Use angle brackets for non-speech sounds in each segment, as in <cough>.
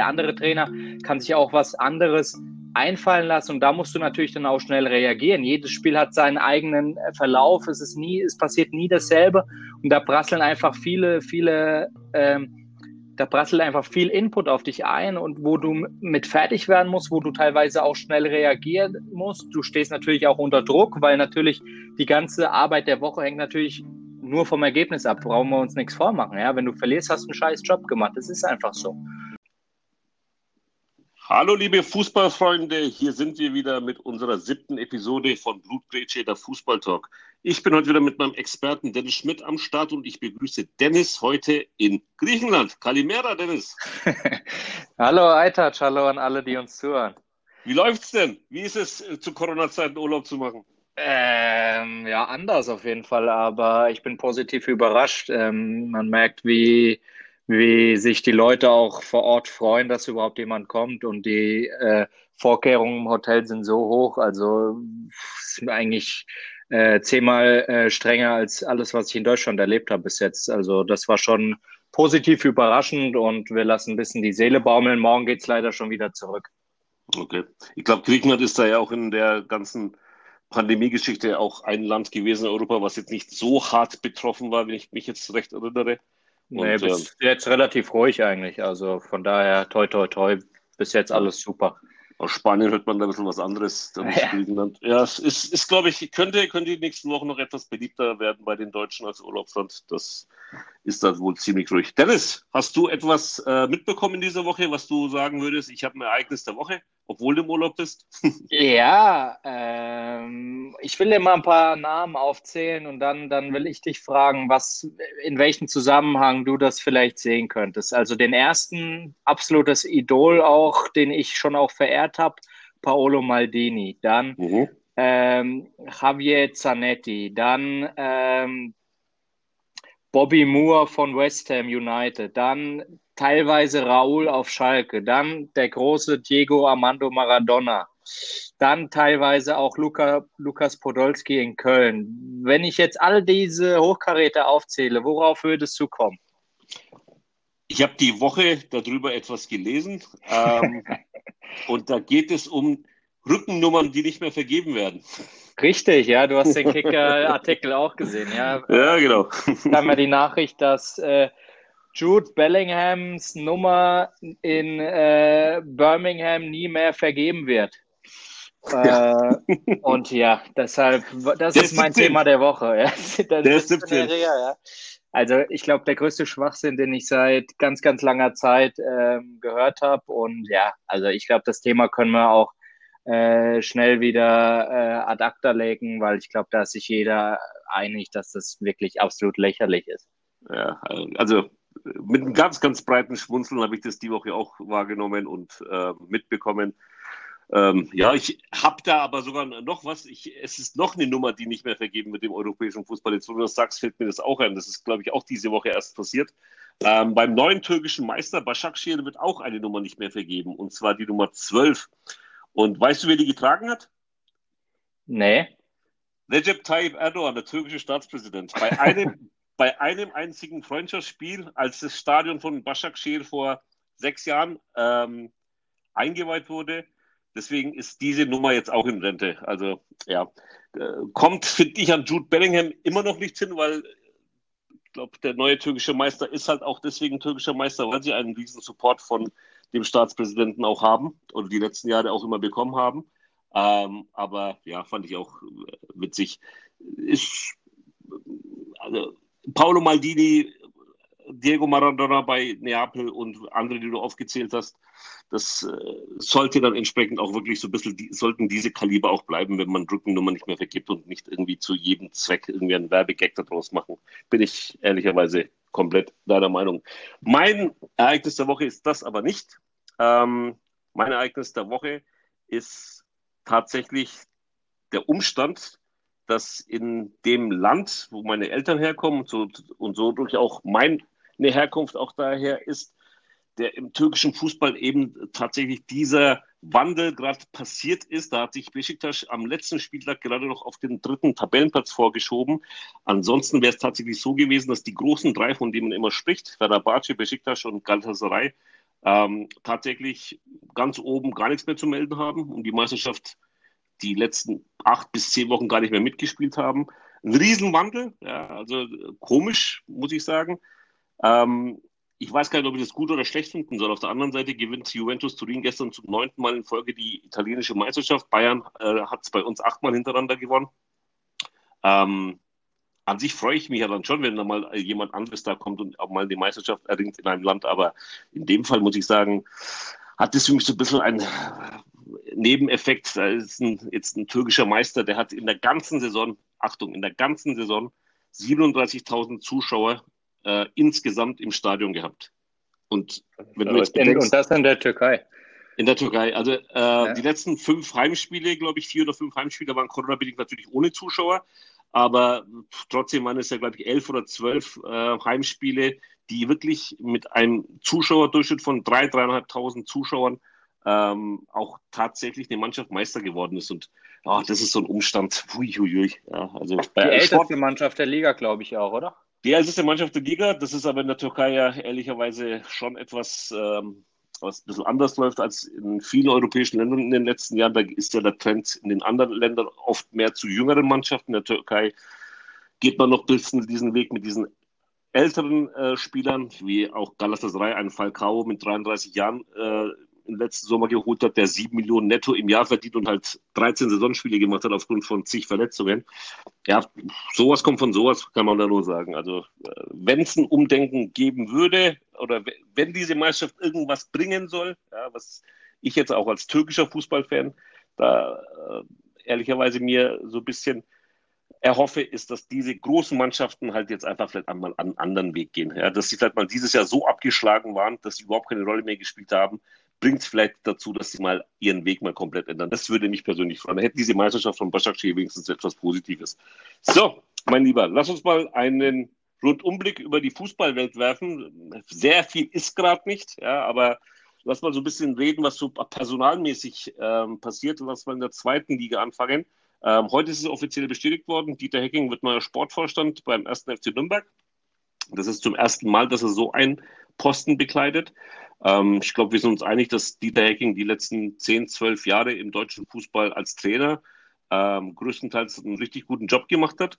Der andere Trainer kann sich auch was anderes einfallen lassen und da musst du natürlich dann auch schnell reagieren. Jedes Spiel hat seinen eigenen äh, Verlauf, es ist nie, es passiert nie dasselbe und da prasseln einfach viele, viele, ähm, da prasselt einfach viel Input auf dich ein und wo du mit fertig werden musst, wo du teilweise auch schnell reagieren musst. Du stehst natürlich auch unter Druck, weil natürlich die ganze Arbeit der Woche hängt natürlich nur vom Ergebnis ab. Brauchen wir uns nichts vormachen. Ja? Wenn du verlierst, hast du einen scheiß Job gemacht. Das ist einfach so. Hallo liebe Fußballfreunde, hier sind wir wieder mit unserer siebten Episode von Blutgrätsche, der Fußballtalk. Ich bin heute wieder mit meinem Experten Dennis Schmidt am Start und ich begrüße Dennis heute in Griechenland. Kalimera, Dennis. <laughs> hallo Aitat, hallo an alle, die uns zuhören. Wie läuft's denn? Wie ist es, äh, zu Corona-Zeiten Urlaub zu machen? Ähm, ja, anders auf jeden Fall, aber ich bin positiv überrascht. Ähm, man merkt, wie wie sich die Leute auch vor Ort freuen, dass überhaupt jemand kommt und die äh, Vorkehrungen im Hotel sind so hoch, also sind eigentlich äh, zehnmal äh, strenger als alles, was ich in Deutschland erlebt habe bis jetzt. Also das war schon positiv überraschend und wir lassen ein bisschen die Seele baumeln. Morgen geht's leider schon wieder zurück. Okay. Ich glaube, Griechenland ist da ja auch in der ganzen Pandemiegeschichte auch ein Land gewesen in Europa, was jetzt nicht so hart betroffen war, wenn ich mich jetzt recht erinnere. Nee, und, bis äh, jetzt relativ ruhig eigentlich. Also von daher, toi, toi, toi, bis jetzt alles super. Aus Spanien hört man da ein bisschen was anderes. Ja, ja es ist, ist glaube ich, könnte, könnte die nächsten Wochen noch etwas beliebter werden bei den Deutschen als Urlaubsland. Das ist dann wohl ziemlich ruhig. Dennis, hast du etwas äh, mitbekommen in dieser Woche, was du sagen würdest? Ich habe ein Ereignis der Woche, obwohl du im Urlaub bist. <laughs> ja, ähm, ich will dir mal ein paar Namen aufzählen und dann, dann will ich dich fragen, was, in welchem Zusammenhang du das vielleicht sehen könntest. Also den ersten absolutes Idol auch, den ich schon auch verehrt habe, Paolo Maldini. Dann mhm. ähm, Javier Zanetti. Dann ähm, Bobby Moore von West Ham United, dann teilweise Raúl auf Schalke, dann der große Diego Armando Maradona, dann teilweise auch Luca, Lukas Podolski in Köln. Wenn ich jetzt all diese Hochkaräter aufzähle, worauf würdest du kommen? Ich habe die Woche darüber etwas gelesen ähm, <laughs> und da geht es um Rückennummern, die nicht mehr vergeben werden. Richtig, ja, du hast den <laughs> Kicker-Artikel auch gesehen, ja. Ja, genau. Da haben wir die Nachricht, dass äh, Jude Bellinghams Nummer in äh, Birmingham nie mehr vergeben wird. Ja. Äh, <laughs> und ja, deshalb, das der ist mein 17. Thema der Woche. Ja. <laughs> Der, der ist 17. Ja. Also ich glaube, der größte Schwachsinn, den ich seit ganz, ganz langer Zeit ähm, gehört habe. Und ja, also ich glaube, das Thema können wir auch äh, schnell wieder äh, ad acta legen, weil ich glaube, da ist sich jeder einig, dass das wirklich absolut lächerlich ist. Ja, also mit einem ganz, ganz breiten Schmunzeln habe ich das die Woche auch wahrgenommen und äh, mitbekommen. Ähm, ja, ich habe da aber sogar noch was. Ich, es ist noch eine Nummer, die nicht mehr vergeben wird im europäischen Fußball. Jetzt, wo du das sagst, fällt mir das auch ein. Das ist, glaube ich, auch diese Woche erst passiert. Ähm, beim neuen türkischen Meister Başakşehir wird auch eine Nummer nicht mehr vergeben, und zwar die Nummer 12. Und weißt du, wer die getragen hat? Nee. Recep Tayyip Erdogan, der türkische Staatspräsident. Bei <laughs> einem, bei einem einzigen Freundschaftsspiel, als das Stadion von Başakşehir vor sechs Jahren ähm, eingeweiht wurde. Deswegen ist diese Nummer jetzt auch in Rente. Also ja, äh, kommt, finde ich, an Jude Bellingham immer noch nicht hin, weil ich glaube, der neue türkische Meister ist halt auch deswegen türkischer Meister, weil sie einen riesen Support von dem Staatspräsidenten auch haben oder die letzten Jahre auch immer bekommen haben. Ähm, aber ja, fand ich auch äh, witzig. Ist, also, Paolo Maldini, Diego Maradona bei Neapel und andere, die du aufgezählt hast, das äh, sollte dann entsprechend auch wirklich so ein bisschen, die, sollten diese Kaliber auch bleiben, wenn man Rückennummer nicht mehr vergibt und nicht irgendwie zu jedem Zweck irgendwie einen Werbegag daraus machen. Bin ich ehrlicherweise komplett deiner Meinung. Mein Ereignis der Woche ist das aber nicht. Ähm, mein Ereignis der Woche ist tatsächlich der Umstand, dass in dem Land, wo meine Eltern herkommen und so, und so durch auch meine Herkunft auch daher ist, der im türkischen Fußball eben tatsächlich dieser Wandel gerade passiert ist. Da hat sich Besiktas am letzten Spieltag gerade noch auf den dritten Tabellenplatz vorgeschoben. Ansonsten wäre es tatsächlich so gewesen, dass die großen drei, von denen man immer spricht, Fenerbahce, Besiktas und Galatasaray, ähm, tatsächlich ganz oben gar nichts mehr zu melden haben und die Meisterschaft die letzten acht bis zehn Wochen gar nicht mehr mitgespielt haben. Ein Riesenwandel, ja, also komisch, muss ich sagen. Ähm, ich weiß gar nicht, ob ich das gut oder schlecht finden soll. Auf der anderen Seite gewinnt Juventus Turin gestern zum neunten Mal in Folge die italienische Meisterschaft. Bayern äh, hat es bei uns achtmal hintereinander gewonnen. Ähm, an sich freue ich mich ja dann schon, wenn da mal jemand anderes da kommt und auch mal die Meisterschaft erringt in einem Land. Aber in dem Fall muss ich sagen, hat das für mich so ein bisschen ein Nebeneffekt. Da ist ein, jetzt ein türkischer Meister, der hat in der ganzen Saison, Achtung, in der ganzen Saison 37.000 Zuschauer äh, insgesamt im Stadion gehabt. Und wenn du jetzt bedenkst, und das in der Türkei. In der Türkei. Also äh, ja. die letzten fünf Heimspiele, glaube ich, vier oder fünf Heimspiele waren Corona-bedingt natürlich ohne Zuschauer. Aber trotzdem waren es ja, glaube ich, elf oder zwölf äh, Heimspiele, die wirklich mit einem Zuschauerdurchschnitt von drei, dreieinhalbtausend Zuschauern ähm, auch tatsächlich eine Mannschaft Meister geworden ist. Und ja, das ist so ein Umstand. Hui, hui, hui. Ja, also die älteste Sport Mannschaft der Liga, glaube ich auch, oder? Die älteste Mannschaft der Liga. Das ist aber in der Türkei ja ehrlicherweise schon etwas, ähm, was ein bisschen anders läuft als in vielen europäischen Ländern in den letzten Jahren. Da ist ja der Trend in den anderen Ländern oft mehr zu jüngeren Mannschaften. In der Türkei geht man noch ein bisschen diesen Weg mit diesen älteren äh, Spielern, wie auch Galatasaray, ein Falcao mit 33 Jahren äh, im letzten Sommer geholt hat, der sieben Millionen netto im Jahr verdient und halt 13 Saisonspiele gemacht hat aufgrund von zig Verletzungen. Ja, sowas kommt von sowas, kann man da nur sagen. Also, äh, wenn es ein Umdenken geben würde oder wenn diese Meisterschaft irgendwas bringen soll, ja, was ich jetzt auch als türkischer Fußballfan da äh, ehrlicherweise mir so ein bisschen erhoffe, ist, dass diese großen Mannschaften halt jetzt einfach vielleicht einmal einen anderen Weg gehen. Ja, dass sie vielleicht mal dieses Jahr so abgeschlagen waren, dass sie überhaupt keine Rolle mehr gespielt haben, bringt es vielleicht dazu, dass sie mal ihren Weg mal komplett ändern. Das würde mich persönlich freuen. Da hätte diese Meisterschaft von Başakşehir wenigstens etwas Positives. So, mein Lieber, lass uns mal einen Rundumblick über die Fußballwelt werfen. Sehr viel ist gerade nicht, ja, aber lass mal so ein bisschen reden, was so personalmäßig ähm, passiert was wir in der zweiten Liga anfangen. Ähm, heute ist es offiziell bestätigt worden, Dieter Hecking wird neuer Sportvorstand beim 1. FC Nürnberg. Das ist zum ersten Mal, dass er so einen Posten bekleidet. Ähm, ich glaube, wir sind uns einig, dass Dieter Hecking die letzten 10, 12 Jahre im deutschen Fußball als Trainer ähm, größtenteils einen richtig guten Job gemacht hat.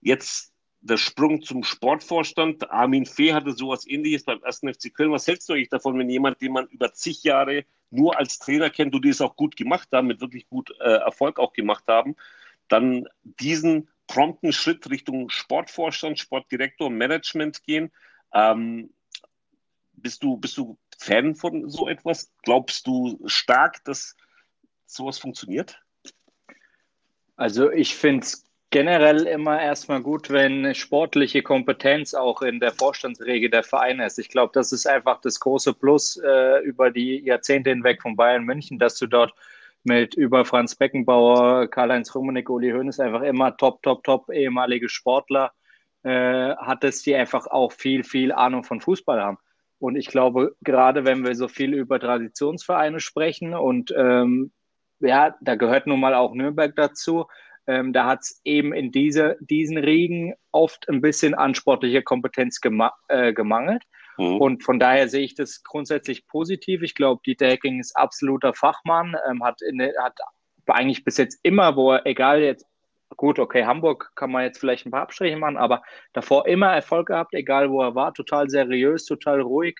Jetzt der Sprung zum Sportvorstand. Armin Fee hatte sowas ähnliches beim ersten FC Köln. Was hältst du eigentlich davon, wenn jemand, den man über zig Jahre nur als Trainer kennt und die es auch gut gemacht haben, mit wirklich gut äh, Erfolg auch gemacht haben, dann diesen prompten Schritt Richtung Sportvorstand, Sportdirektor, Management gehen? Ähm, bist du, bist du Fan von so etwas? Glaubst du stark, dass sowas funktioniert? Also ich finde es generell immer erstmal gut, wenn sportliche Kompetenz auch in der Vorstandsregel der Vereine ist. Ich glaube, das ist einfach das große Plus äh, über die Jahrzehnte hinweg von Bayern München, dass du dort mit über Franz Beckenbauer, Karl-Heinz Rummenigge, Uli Hoeneß einfach immer top, top, top ehemalige Sportler äh, hattest, die einfach auch viel, viel Ahnung von Fußball haben. Und ich glaube, gerade wenn wir so viel über Traditionsvereine sprechen und ähm, ja, da gehört nun mal auch Nürnberg dazu, ähm, da hat es eben in diese, diesen Riegen oft ein bisschen an sportlicher Kompetenz gema äh, gemangelt. Mhm. Und von daher sehe ich das grundsätzlich positiv. Ich glaube, Dieter Hecking ist absoluter Fachmann, ähm, hat, in, hat eigentlich bis jetzt immer, wo er, egal jetzt Gut, okay, Hamburg kann man jetzt vielleicht ein paar Abstriche machen, aber davor immer Erfolg gehabt, egal wo er war, total seriös, total ruhig,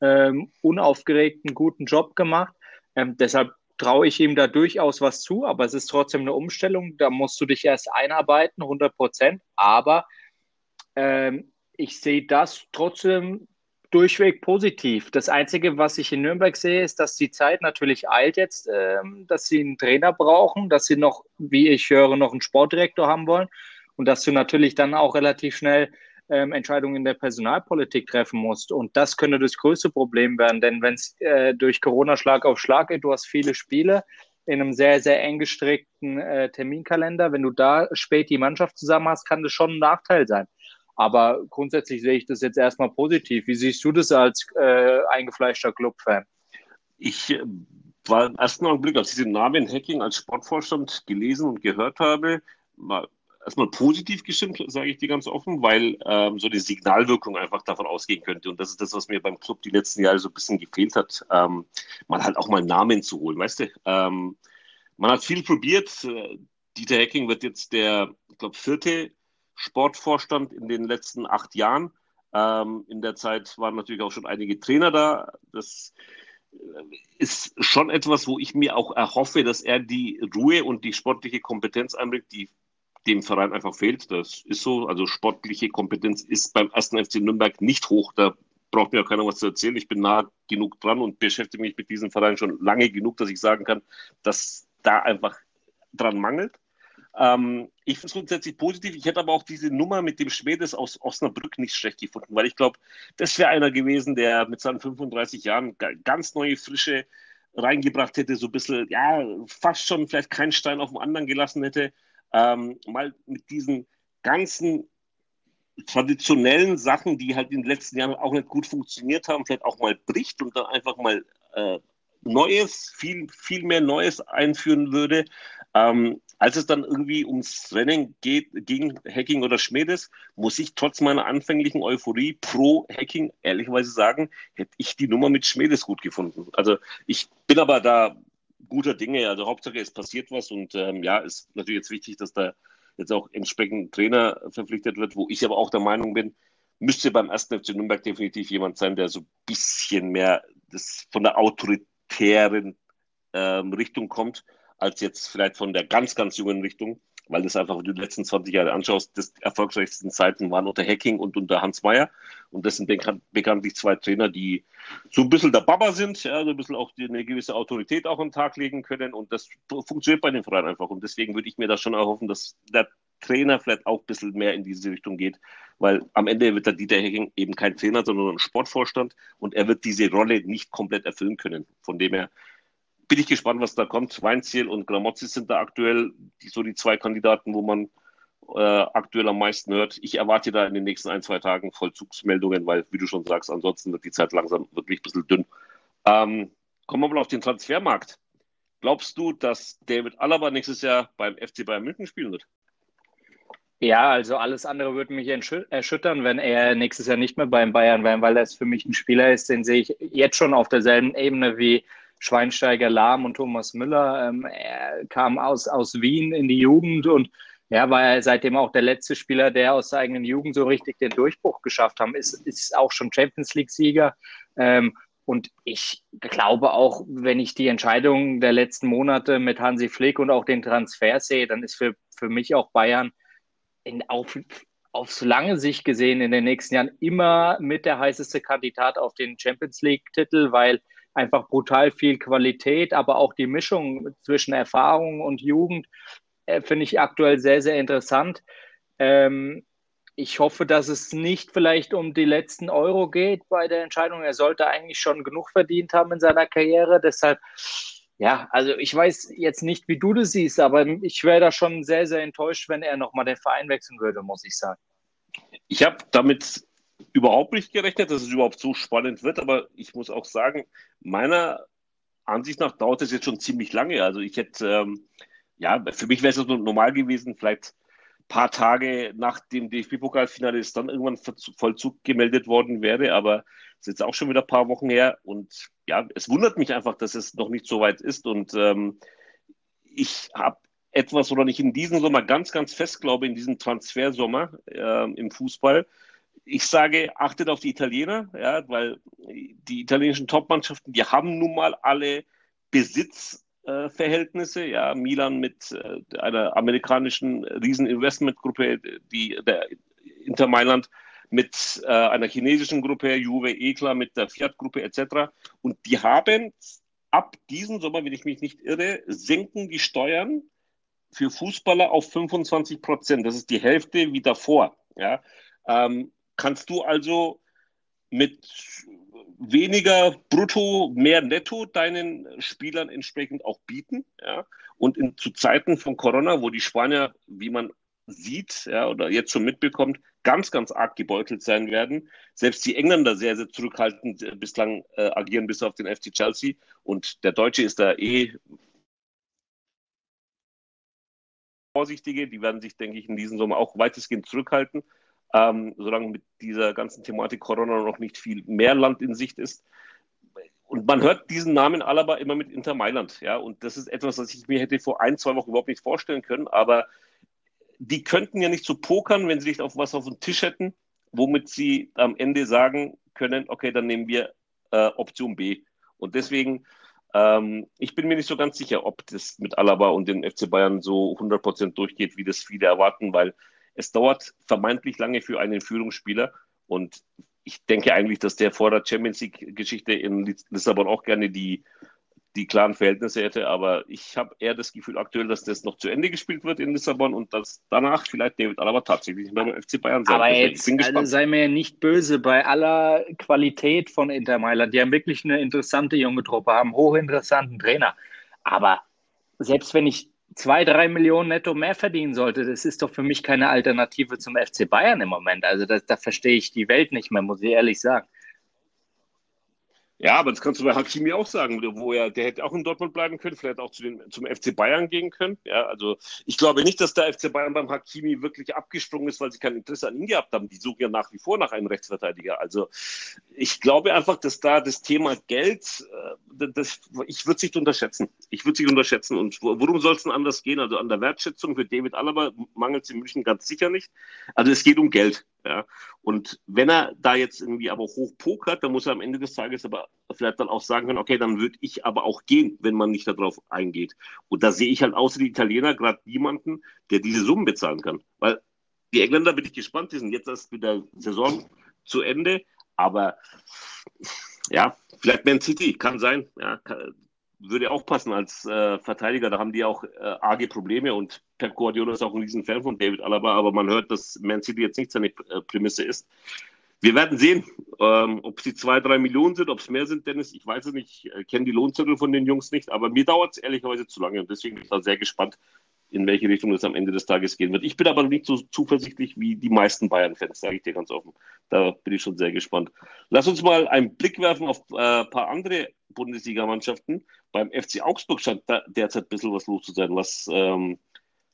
ähm, unaufgeregt, einen guten Job gemacht. Ähm, deshalb traue ich ihm da durchaus was zu, aber es ist trotzdem eine Umstellung. Da musst du dich erst einarbeiten, 100 Prozent. Aber ähm, ich sehe das trotzdem durchweg positiv. Das Einzige, was ich in Nürnberg sehe, ist, dass die Zeit natürlich eilt jetzt, ähm, dass sie einen Trainer brauchen, dass sie noch, wie ich höre, noch einen Sportdirektor haben wollen und dass du natürlich dann auch relativ schnell ähm, Entscheidungen in der Personalpolitik treffen musst. Und das könnte das größte Problem werden, denn wenn es äh, durch Corona Schlag auf Schlag geht, du hast viele Spiele in einem sehr, sehr eng gestrickten äh, Terminkalender. Wenn du da spät die Mannschaft zusammen hast, kann das schon ein Nachteil sein. Aber grundsätzlich sehe ich das jetzt erstmal positiv. Wie siehst du das als äh, eingefleischter Club-Fan? Ich äh, war im ersten Augenblick, als ich den Namen Hacking als Sportvorstand gelesen und gehört habe, war erstmal positiv gestimmt, sage ich dir ganz offen, weil ähm, so eine Signalwirkung einfach davon ausgehen könnte. Und das ist das, was mir beim Club die letzten Jahre so ein bisschen gefehlt hat, ähm, mal halt auch mal Namen zu holen, weißt du? Ähm, man hat viel probiert. Dieter Hacking wird jetzt der, ich glaube, vierte Sportvorstand in den letzten acht Jahren. Ähm, in der Zeit waren natürlich auch schon einige Trainer da. Das ist schon etwas, wo ich mir auch erhoffe, dass er die Ruhe und die sportliche Kompetenz einbringt, die dem Verein einfach fehlt. Das ist so. Also sportliche Kompetenz ist beim ersten FC Nürnberg nicht hoch. Da braucht mir auch keiner was zu erzählen. Ich bin nah genug dran und beschäftige mich mit diesem Verein schon lange genug, dass ich sagen kann, dass da einfach dran mangelt. Ähm, ich finde es grundsätzlich positiv. Ich hätte aber auch diese Nummer mit dem Schwedes aus Osnabrück nicht schlecht gefunden, weil ich glaube, das wäre einer gewesen, der mit seinen 35 Jahren ganz neue Frische reingebracht hätte, so ein bisschen, ja, fast schon vielleicht keinen Stein auf dem anderen gelassen hätte. Ähm, mal mit diesen ganzen traditionellen Sachen, die halt in den letzten Jahren auch nicht gut funktioniert haben, vielleicht auch mal bricht und dann einfach mal äh, Neues, viel, viel mehr Neues einführen würde. Ähm, als es dann irgendwie ums Rennen geht, gegen Hacking oder Schmedes, muss ich trotz meiner anfänglichen Euphorie pro Hacking ehrlicherweise sagen, hätte ich die Nummer mit Schmedes gut gefunden. Also ich bin aber da guter Dinge. Also Hauptsache es passiert was und ähm, ja, ist natürlich jetzt wichtig, dass da jetzt auch entsprechend Trainer verpflichtet wird, wo ich aber auch der Meinung bin, müsste beim ersten FC Nürnberg definitiv jemand sein, der so ein bisschen mehr das von der autoritären ähm, Richtung kommt als jetzt vielleicht von der ganz, ganz jungen Richtung, weil das einfach, wenn du die letzten 20 Jahre anschaust, das erfolgreichsten Zeiten waren unter Hacking und unter Hans Meyer. Und das sind bekannt, bekanntlich zwei Trainer, die so ein bisschen der Baba sind, ja, so ein bisschen auch eine gewisse Autorität auch an Tag legen können. Und das funktioniert bei den Vereinen einfach. Und deswegen würde ich mir da schon erhoffen, dass der Trainer vielleicht auch ein bisschen mehr in diese Richtung geht, weil am Ende wird der Dieter Hecking eben kein Trainer, sondern ein Sportvorstand und er wird diese Rolle nicht komplett erfüllen können. Von dem her bin ich gespannt, was da kommt. Weinziel und Gramozzi sind da aktuell die, so die zwei Kandidaten, wo man äh, aktuell am meisten hört. Ich erwarte da in den nächsten ein, zwei Tagen Vollzugsmeldungen, weil, wie du schon sagst, ansonsten wird die Zeit langsam wirklich ein bisschen dünn. Ähm, kommen wir mal auf den Transfermarkt. Glaubst du, dass David Alaba nächstes Jahr beim FC Bayern München spielen wird? Ja, also alles andere würde mich erschüttern, wenn er nächstes Jahr nicht mehr beim Bayern wäre, weil das für mich ein Spieler ist, den sehe ich jetzt schon auf derselben Ebene wie Schweinsteiger, Lahm und Thomas Müller. Ähm, er kam aus, aus Wien in die Jugend und ja, war er seitdem auch der letzte Spieler, der aus der eigenen Jugend so richtig den Durchbruch geschafft haben. Ist, ist auch schon Champions League-Sieger. Ähm, und ich glaube auch, wenn ich die Entscheidungen der letzten Monate mit Hansi Flick und auch den Transfer sehe, dann ist für, für mich auch Bayern in, auf, auf lange Sicht gesehen in den nächsten Jahren immer mit der heißeste Kandidat auf den Champions League-Titel, weil einfach brutal viel Qualität, aber auch die Mischung zwischen Erfahrung und Jugend äh, finde ich aktuell sehr, sehr interessant. Ähm, ich hoffe, dass es nicht vielleicht um die letzten Euro geht bei der Entscheidung. Er sollte eigentlich schon genug verdient haben in seiner Karriere. Deshalb, ja, also ich weiß jetzt nicht, wie du das siehst, aber ich wäre da schon sehr, sehr enttäuscht, wenn er nochmal den Verein wechseln würde, muss ich sagen. Ich habe damit überhaupt nicht gerechnet, dass es überhaupt so spannend wird, aber ich muss auch sagen, meiner Ansicht nach dauert es jetzt schon ziemlich lange. Also ich hätte, ähm, ja, für mich wäre es normal gewesen, vielleicht ein paar Tage nach dem DFB-Pokalfinale ist dann irgendwann Vollzug gemeldet worden wäre, aber es ist jetzt auch schon wieder ein paar Wochen her und ja, es wundert mich einfach, dass es noch nicht so weit ist und ähm, ich habe etwas, oder nicht in diesem Sommer ganz, ganz fest glaube, in diesem Transfersommer äh, im Fußball, ich sage, achtet auf die Italiener, ja, weil die italienischen Topmannschaften, die haben nun mal alle Besitzverhältnisse, äh, ja, Milan mit äh, einer amerikanischen Rieseninvestmentgruppe, die der Inter Mailand mit äh, einer chinesischen Gruppe, Juve, Ekla mit der Fiat-Gruppe etc. Und die haben ab diesem Sommer, wenn ich mich nicht irre, senken die Steuern für Fußballer auf 25 Prozent. Das ist die Hälfte wie davor. Ja. Ähm, kannst du also mit weniger Brutto, mehr Netto deinen Spielern entsprechend auch bieten. Ja? Und in, zu Zeiten von Corona, wo die Spanier, wie man sieht ja, oder jetzt schon mitbekommt, ganz, ganz arg gebeutelt sein werden. Selbst die Engländer sehr, sehr zurückhaltend äh, bislang äh, agieren, bis auf den FC Chelsea. Und der Deutsche ist da eh Vorsichtige. Die werden sich, denke ich, in diesem Sommer auch weitestgehend zurückhalten, ähm, solange mit dieser ganzen Thematik Corona noch nicht viel mehr Land in Sicht ist. Und man hört diesen Namen Alaba immer mit Inter Mailand, ja. Und das ist etwas, was ich mir hätte vor ein, zwei Wochen überhaupt nicht vorstellen können. Aber die könnten ja nicht so pokern, wenn sie nicht auf was auf dem Tisch hätten, womit sie am Ende sagen können, okay, dann nehmen wir äh, Option B. Und deswegen, ähm, ich bin mir nicht so ganz sicher, ob das mit Alaba und den FC Bayern so 100% durchgeht, wie das viele erwarten, weil es dauert vermeintlich lange für einen Führungsspieler und ich denke eigentlich, dass der vor der Champions League-Geschichte in Lissabon auch gerne die die klaren Verhältnisse hätte. Aber ich habe eher das Gefühl aktuell, dass das noch zu Ende gespielt wird in Lissabon und dass danach vielleicht David Alaba tatsächlich beim FC Bayern sein Aber jetzt also sei mir nicht böse, bei aller Qualität von Inter Mailand, die haben wirklich eine interessante junge Truppe, haben hochinteressanten Trainer. Aber selbst wenn ich zwei, drei Millionen netto mehr verdienen sollte, das ist doch für mich keine Alternative zum FC Bayern im Moment. Also das, da verstehe ich die Welt nicht mehr, muss ich ehrlich sagen. Ja, aber das kannst du bei Hakimi auch sagen, wo er, der hätte auch in Dortmund bleiben können, vielleicht auch zu den, zum FC Bayern gehen können. Ja, also ich glaube nicht, dass der FC Bayern beim Hakimi wirklich abgesprungen ist, weil sie kein Interesse an ihm gehabt haben. Die suchen ja nach wie vor nach einem Rechtsverteidiger. Also ich glaube einfach, dass da das Thema Geld, äh, das, ich würde es nicht unterschätzen. Ich würde es nicht unterschätzen. Und worum soll es denn anders gehen? Also an der Wertschätzung für David Alaba mangelt es in München ganz sicher nicht. Also es geht um Geld. Ja. Und wenn er da jetzt irgendwie aber hoch pokert, dann muss er am Ende des Tages aber vielleicht dann auch sagen können, okay, dann würde ich aber auch gehen, wenn man nicht darauf eingeht. Und da sehe ich halt außer die Italiener gerade niemanden, der diese Summen bezahlen kann. Weil die Engländer bin ich gespannt, die sind jetzt erst mit der Saison zu Ende, aber ja, vielleicht Man City, kann sein. Ja, würde auch passen als äh, Verteidiger. Da haben die auch äh, arge Probleme und Pep Guardiola ist auch ein riesen Fan von David Alaba, aber man hört, dass Man City jetzt nicht seine äh, Prämisse ist. Wir werden sehen, ähm, ob es die zwei, drei Millionen sind, ob es mehr sind, Dennis. Ich weiß es nicht, ich äh, kenne die Lohnzettel von den Jungs nicht, aber mir dauert es ehrlicherweise zu lange und deswegen bin ich da sehr gespannt, in welche Richtung es am Ende des Tages gehen wird. Ich bin aber nicht so zuversichtlich wie die meisten Bayern-Fans, sage ich dir ganz offen. Da bin ich schon sehr gespannt. Lass uns mal einen Blick werfen auf äh, ein paar andere Bundesligamannschaften. Beim FC Augsburg scheint derzeit ein bisschen was los zu sein, was ähm,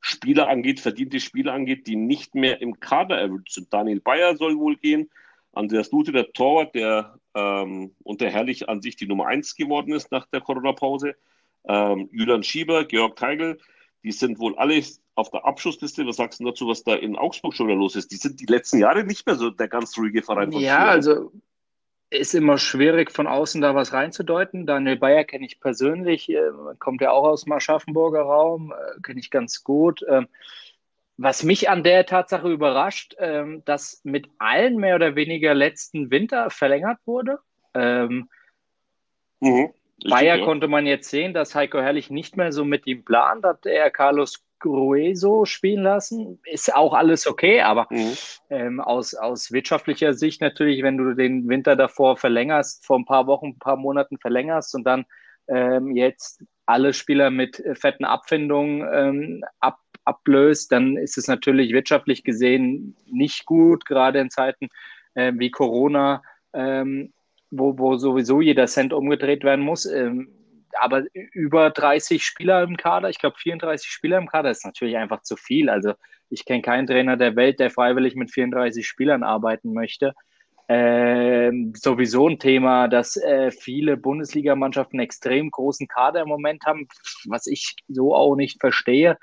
Spieler angeht, verdiente Spieler angeht, die nicht mehr im Kader erwünscht sind. Daniel Bayer soll wohl gehen. Andreas Lute, der Torwart, der ähm, unter Herrlich an sich die Nummer 1 geworden ist nach der Corona-Pause. Ähm, Julian Schieber, Georg Teigl, die sind wohl alle auf der Abschussliste. Was sagst du dazu, was da in Augsburg schon wieder los ist? Die sind die letzten Jahre nicht mehr so der ganz ruhige Verein von Ja, früher. also ist immer schwierig von außen da was reinzudeuten. Daniel Bayer kenne ich persönlich, äh, kommt ja auch aus dem Aschaffenburger Raum, äh, kenne ich ganz gut. Ähm, was mich an der Tatsache überrascht, ähm, dass mit allen mehr oder weniger letzten Winter verlängert wurde. Ähm, Bayer konnte man jetzt sehen, dass Heiko Herrlich nicht mehr so mit ihm plant, hat er Carlos Grueso spielen lassen. Ist auch alles okay, aber mhm. ähm, aus, aus wirtschaftlicher Sicht natürlich, wenn du den Winter davor verlängerst, vor ein paar Wochen, ein paar Monaten verlängerst und dann ähm, jetzt alle Spieler mit fetten Abfindungen ähm, ab, ablöst, dann ist es natürlich wirtschaftlich gesehen nicht gut, gerade in Zeiten äh, wie Corona. Ähm, wo, wo sowieso jeder Cent umgedreht werden muss. Ähm, aber über 30 Spieler im Kader, ich glaube 34 Spieler im Kader, ist natürlich einfach zu viel. Also ich kenne keinen Trainer der Welt, der freiwillig mit 34 Spielern arbeiten möchte. Ähm, sowieso ein Thema, dass äh, viele Bundesligamannschaften extrem großen Kader im Moment haben, was ich so auch nicht verstehe.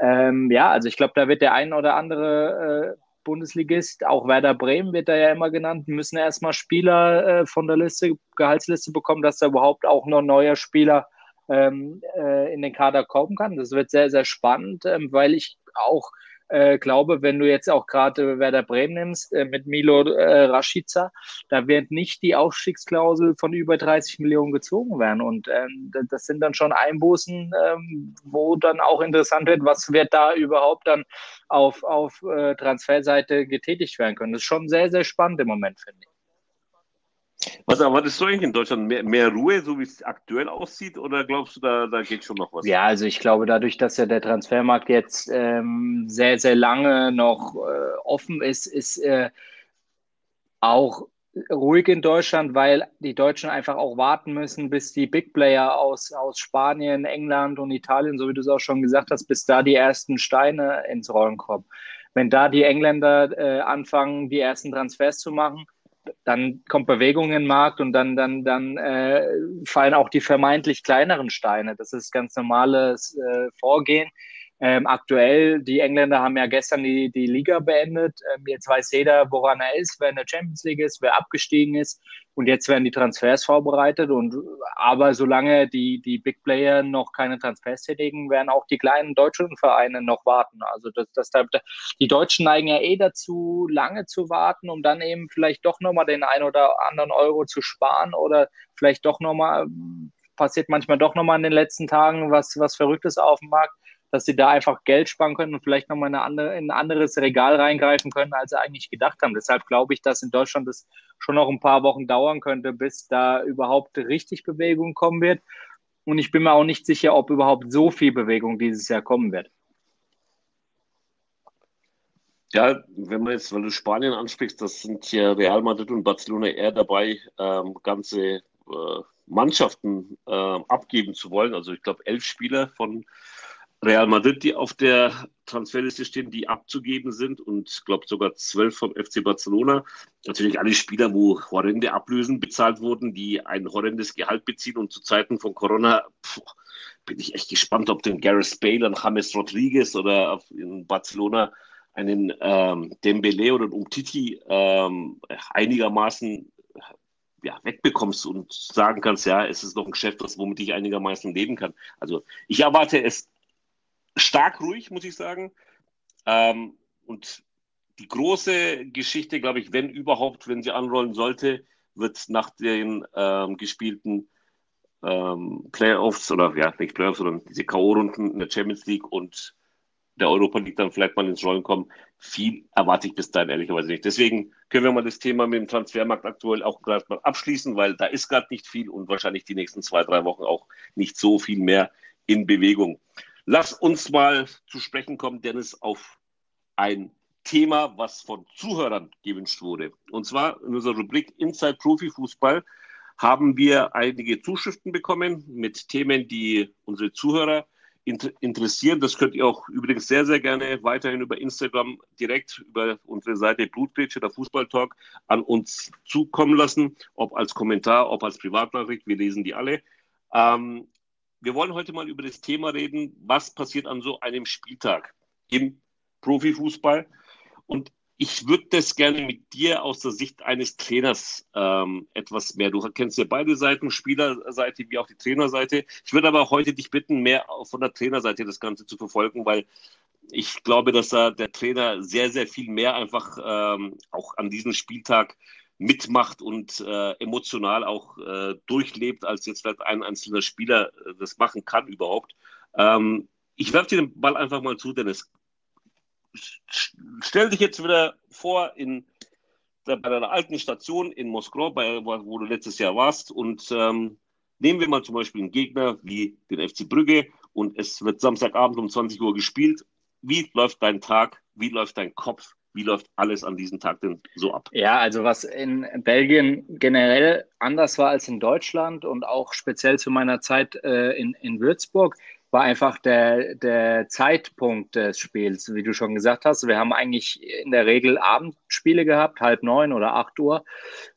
Ähm, ja, also ich glaube, da wird der ein oder andere äh, Bundesligist, auch Werder Bremen wird da ja immer genannt, müssen erstmal Spieler äh, von der Liste, Gehaltsliste bekommen, dass da überhaupt auch noch neuer Spieler ähm, äh, in den Kader kommen kann. Das wird sehr, sehr spannend, ähm, weil ich auch äh, glaube, wenn du jetzt auch gerade Werder Bremen nimmst äh, mit Milo äh, Rashica, da wird nicht die Aufstiegsklausel von über 30 Millionen gezogen werden. Und ähm, das sind dann schon Einbußen, ähm, wo dann auch interessant wird, was wird da überhaupt dann auf, auf äh, Transferseite getätigt werden können. Das ist schon sehr, sehr spannend im Moment, finde ich. Was erwartest du eigentlich in Deutschland? Mehr, mehr Ruhe, so wie es aktuell aussieht, oder glaubst du, da, da geht schon noch was? Ja, also ich glaube, dadurch, dass ja der Transfermarkt jetzt ähm, sehr, sehr lange noch äh, offen ist, ist äh, auch ruhig in Deutschland, weil die Deutschen einfach auch warten müssen, bis die Big Player aus, aus Spanien, England und Italien, so wie du es auch schon gesagt hast, bis da die ersten Steine ins Rollen kommen. Wenn da die Engländer äh, anfangen, die ersten Transfers zu machen, dann kommt Bewegung in den Markt und dann, dann, dann äh, fallen auch die vermeintlich kleineren Steine. Das ist ganz normales äh, Vorgehen. Ähm, aktuell, die Engländer haben ja gestern die, die Liga beendet. Ähm, jetzt weiß jeder, woran er ist, wer in der Champions League ist, wer abgestiegen ist. Und jetzt werden die Transfers vorbereitet. Und aber solange die, die Big Player noch keine Transfers tätigen, werden auch die kleinen deutschen Vereine noch warten. Also das, das, die Deutschen neigen ja eh dazu, lange zu warten, um dann eben vielleicht doch nochmal den ein oder anderen Euro zu sparen oder vielleicht doch nochmal passiert manchmal doch nochmal in den letzten Tagen was, was Verrücktes auf dem Markt dass sie da einfach Geld sparen können und vielleicht nochmal eine andere, in ein anderes Regal reingreifen können, als sie eigentlich gedacht haben. Deshalb glaube ich, dass in Deutschland das schon noch ein paar Wochen dauern könnte, bis da überhaupt richtig Bewegung kommen wird. Und ich bin mir auch nicht sicher, ob überhaupt so viel Bewegung dieses Jahr kommen wird. Ja, wenn man jetzt, weil du Spanien ansprichst, das sind ja Real Madrid und Barcelona eher dabei, ähm, ganze äh, Mannschaften äh, abgeben zu wollen. Also ich glaube, elf Spieler von Real Madrid, die auf der Transferliste stehen, die abzugeben sind und ich glaube sogar zwölf vom FC Barcelona. Natürlich alle Spieler, wo horrende Ablösen bezahlt wurden, die ein horrendes Gehalt beziehen und zu Zeiten von Corona pff, bin ich echt gespannt, ob den Gareth Bale und James Rodriguez oder in Barcelona einen ähm, Dembele oder einen Umtiti ähm, einigermaßen ja, wegbekommst und sagen kannst, ja, es ist doch ein Geschäft, womit ich einigermaßen leben kann. Also ich erwarte es stark ruhig, muss ich sagen. Ähm, und die große Geschichte, glaube ich, wenn überhaupt, wenn sie anrollen sollte, wird nach den ähm, gespielten ähm, Playoffs oder ja, nicht Playoffs, sondern diese K.O.-Runden in der Champions League und der Europa League dann vielleicht mal ins Rollen kommen. Viel erwarte ich bis dahin ehrlicherweise nicht. Deswegen können wir mal das Thema mit dem Transfermarkt aktuell auch gerade mal abschließen, weil da ist gerade nicht viel und wahrscheinlich die nächsten zwei, drei Wochen auch nicht so viel mehr in Bewegung. Lass uns mal zu sprechen kommen, Dennis, auf ein Thema, was von Zuhörern gewünscht wurde. Und zwar in unserer Rubrik Inside Profi Fußball haben wir einige Zuschriften bekommen mit Themen, die unsere Zuhörer interessieren. Das könnt ihr auch übrigens sehr, sehr gerne weiterhin über Instagram direkt über unsere Seite Blutgrätsche oder Fußballtalk an uns zukommen lassen, ob als Kommentar, ob als Privatnachricht. Wir lesen die alle. Ähm, wir wollen heute mal über das Thema reden, was passiert an so einem Spieltag im Profifußball. Und ich würde das gerne mit dir aus der Sicht eines Trainers ähm, etwas mehr. Du kennst ja beide Seiten, Spielerseite wie auch die Trainerseite. Ich würde aber heute dich bitten, mehr von der Trainerseite das Ganze zu verfolgen, weil ich glaube, dass da der Trainer sehr, sehr viel mehr einfach ähm, auch an diesem Spieltag mitmacht und äh, emotional auch äh, durchlebt, als jetzt vielleicht ein einzelner Spieler äh, das machen kann überhaupt. Ähm, ich werfe dir den Ball einfach mal zu, Dennis. Stell dich jetzt wieder vor in bei deiner alten Station in Moskau, bei, wo du letztes Jahr warst, und ähm, nehmen wir mal zum Beispiel einen Gegner wie den FC Brügge und es wird Samstagabend um 20 Uhr gespielt. Wie läuft dein Tag? Wie läuft dein Kopf? Wie läuft alles an diesem Tag denn so ab? Ja, also was in Belgien generell anders war als in Deutschland und auch speziell zu meiner Zeit äh, in, in Würzburg, war einfach der, der Zeitpunkt des Spiels, wie du schon gesagt hast. Wir haben eigentlich in der Regel Abendspiele gehabt, halb neun oder acht Uhr,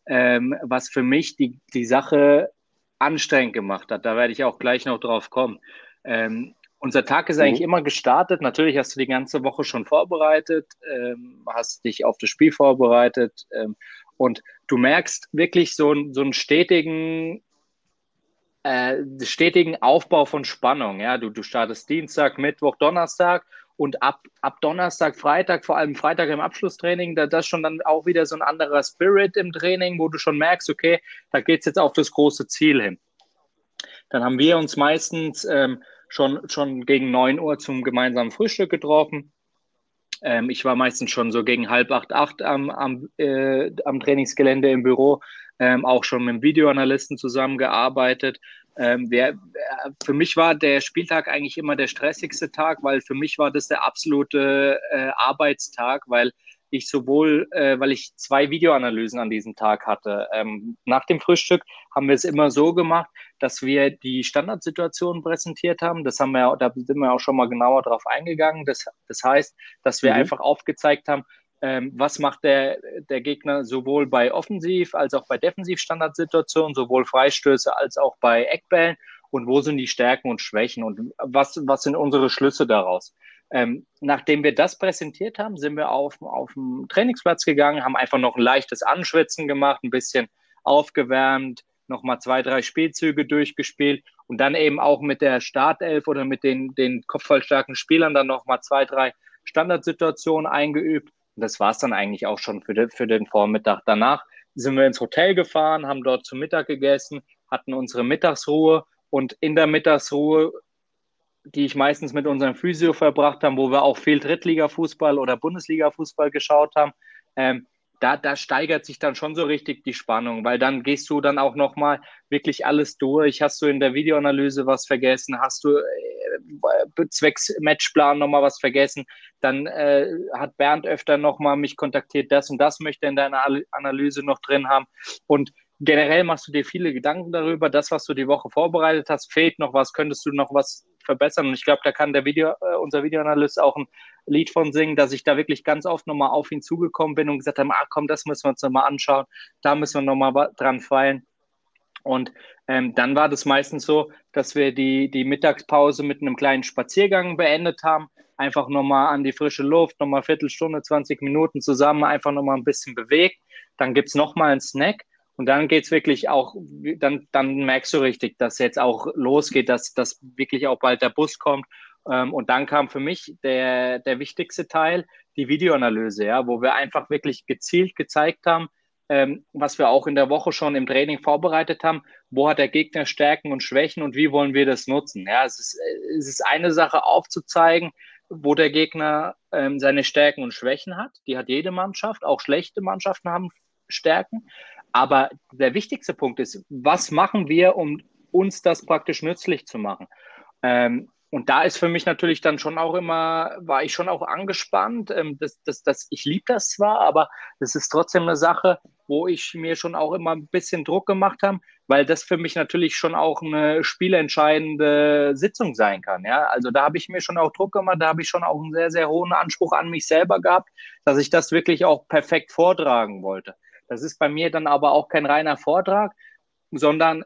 ähm, was für mich die, die Sache anstrengend gemacht hat. Da werde ich auch gleich noch drauf kommen. Ähm, unser Tag ist eigentlich mhm. immer gestartet. Natürlich hast du die ganze Woche schon vorbereitet, ähm, hast dich auf das Spiel vorbereitet ähm, und du merkst wirklich so, so einen stetigen, äh, stetigen Aufbau von Spannung. Ja? Du, du startest Dienstag, Mittwoch, Donnerstag und ab, ab Donnerstag, Freitag, vor allem Freitag im Abschlusstraining, da das schon dann auch wieder so ein anderer Spirit im Training, wo du schon merkst, okay, da geht es jetzt auf das große Ziel hin. Dann haben wir uns meistens ähm, schon, schon gegen 9 Uhr zum gemeinsamen Frühstück getroffen. Ähm, ich war meistens schon so gegen halb acht, acht am, am, äh, am Trainingsgelände im Büro, ähm, auch schon mit dem Videoanalysten zusammengearbeitet. Ähm, wer, für mich war der Spieltag eigentlich immer der stressigste Tag, weil für mich war das der absolute äh, Arbeitstag, weil ich sowohl, äh, weil ich zwei Videoanalysen an diesem Tag hatte. Ähm, nach dem Frühstück haben wir es immer so gemacht, dass wir die Standardsituation präsentiert haben. Das haben wir, da sind wir auch schon mal genauer drauf eingegangen. Das, das heißt, dass wir mhm. einfach aufgezeigt haben, ähm, was macht der, der Gegner sowohl bei Offensiv- als auch bei Defensiv-Standardsituationen, sowohl Freistöße als auch bei Eckbällen und wo sind die Stärken und Schwächen und was, was sind unsere Schlüsse daraus. Ähm, nachdem wir das präsentiert haben, sind wir auf, auf den Trainingsplatz gegangen, haben einfach noch ein leichtes Anschwitzen gemacht, ein bisschen aufgewärmt, nochmal zwei, drei Spielzüge durchgespielt und dann eben auch mit der Startelf oder mit den, den kopfballstarken Spielern dann nochmal zwei, drei Standardsituationen eingeübt. Und das war es dann eigentlich auch schon für, de, für den Vormittag. Danach sind wir ins Hotel gefahren, haben dort zu Mittag gegessen, hatten unsere Mittagsruhe und in der Mittagsruhe die ich meistens mit unserem Physio verbracht habe, wo wir auch viel Drittliga-Fußball oder Bundesliga-Fußball geschaut haben, ähm, da, da steigert sich dann schon so richtig die Spannung, weil dann gehst du dann auch nochmal wirklich alles durch. Hast du in der Videoanalyse was vergessen? Hast du äh, zwecks Matchplan nochmal was vergessen? Dann äh, hat Bernd öfter nochmal mich kontaktiert, das und das möchte in deiner Analyse noch drin haben. Und generell machst du dir viele Gedanken darüber, das, was du die Woche vorbereitet hast, fehlt noch was, könntest du noch was verbessern. Und ich glaube, da kann der Video, äh, unser Videoanalyst auch ein Lied von singen, dass ich da wirklich ganz oft nochmal auf ihn zugekommen bin und gesagt habe, ah komm, das müssen wir uns nochmal anschauen, da müssen wir nochmal dran feilen. Und ähm, dann war das meistens so, dass wir die, die Mittagspause mit einem kleinen Spaziergang beendet haben. Einfach nochmal an die frische Luft, nochmal Viertelstunde, 20 Minuten zusammen, einfach nochmal ein bisschen bewegt. Dann gibt es nochmal einen Snack und dann geht's wirklich auch, dann, dann merkst du richtig, dass jetzt auch losgeht, dass, dass wirklich auch bald der Bus kommt. Ähm, und dann kam für mich der, der wichtigste Teil, die Videoanalyse, ja, wo wir einfach wirklich gezielt gezeigt haben, ähm, was wir auch in der Woche schon im Training vorbereitet haben, wo hat der Gegner Stärken und Schwächen und wie wollen wir das nutzen. Ja, es ist, es ist eine Sache aufzuzeigen, wo der Gegner ähm, seine Stärken und Schwächen hat. Die hat jede Mannschaft, auch schlechte Mannschaften haben Stärken. Aber der wichtigste Punkt ist, was machen wir, um uns das praktisch nützlich zu machen? Ähm, und da ist für mich natürlich dann schon auch immer, war ich schon auch angespannt. Ähm, das, das, das, ich liebe das zwar, aber das ist trotzdem eine Sache, wo ich mir schon auch immer ein bisschen Druck gemacht habe, weil das für mich natürlich schon auch eine spielentscheidende Sitzung sein kann. Ja? Also da habe ich mir schon auch Druck gemacht, da habe ich schon auch einen sehr, sehr hohen Anspruch an mich selber gehabt, dass ich das wirklich auch perfekt vortragen wollte. Das ist bei mir dann aber auch kein reiner Vortrag, sondern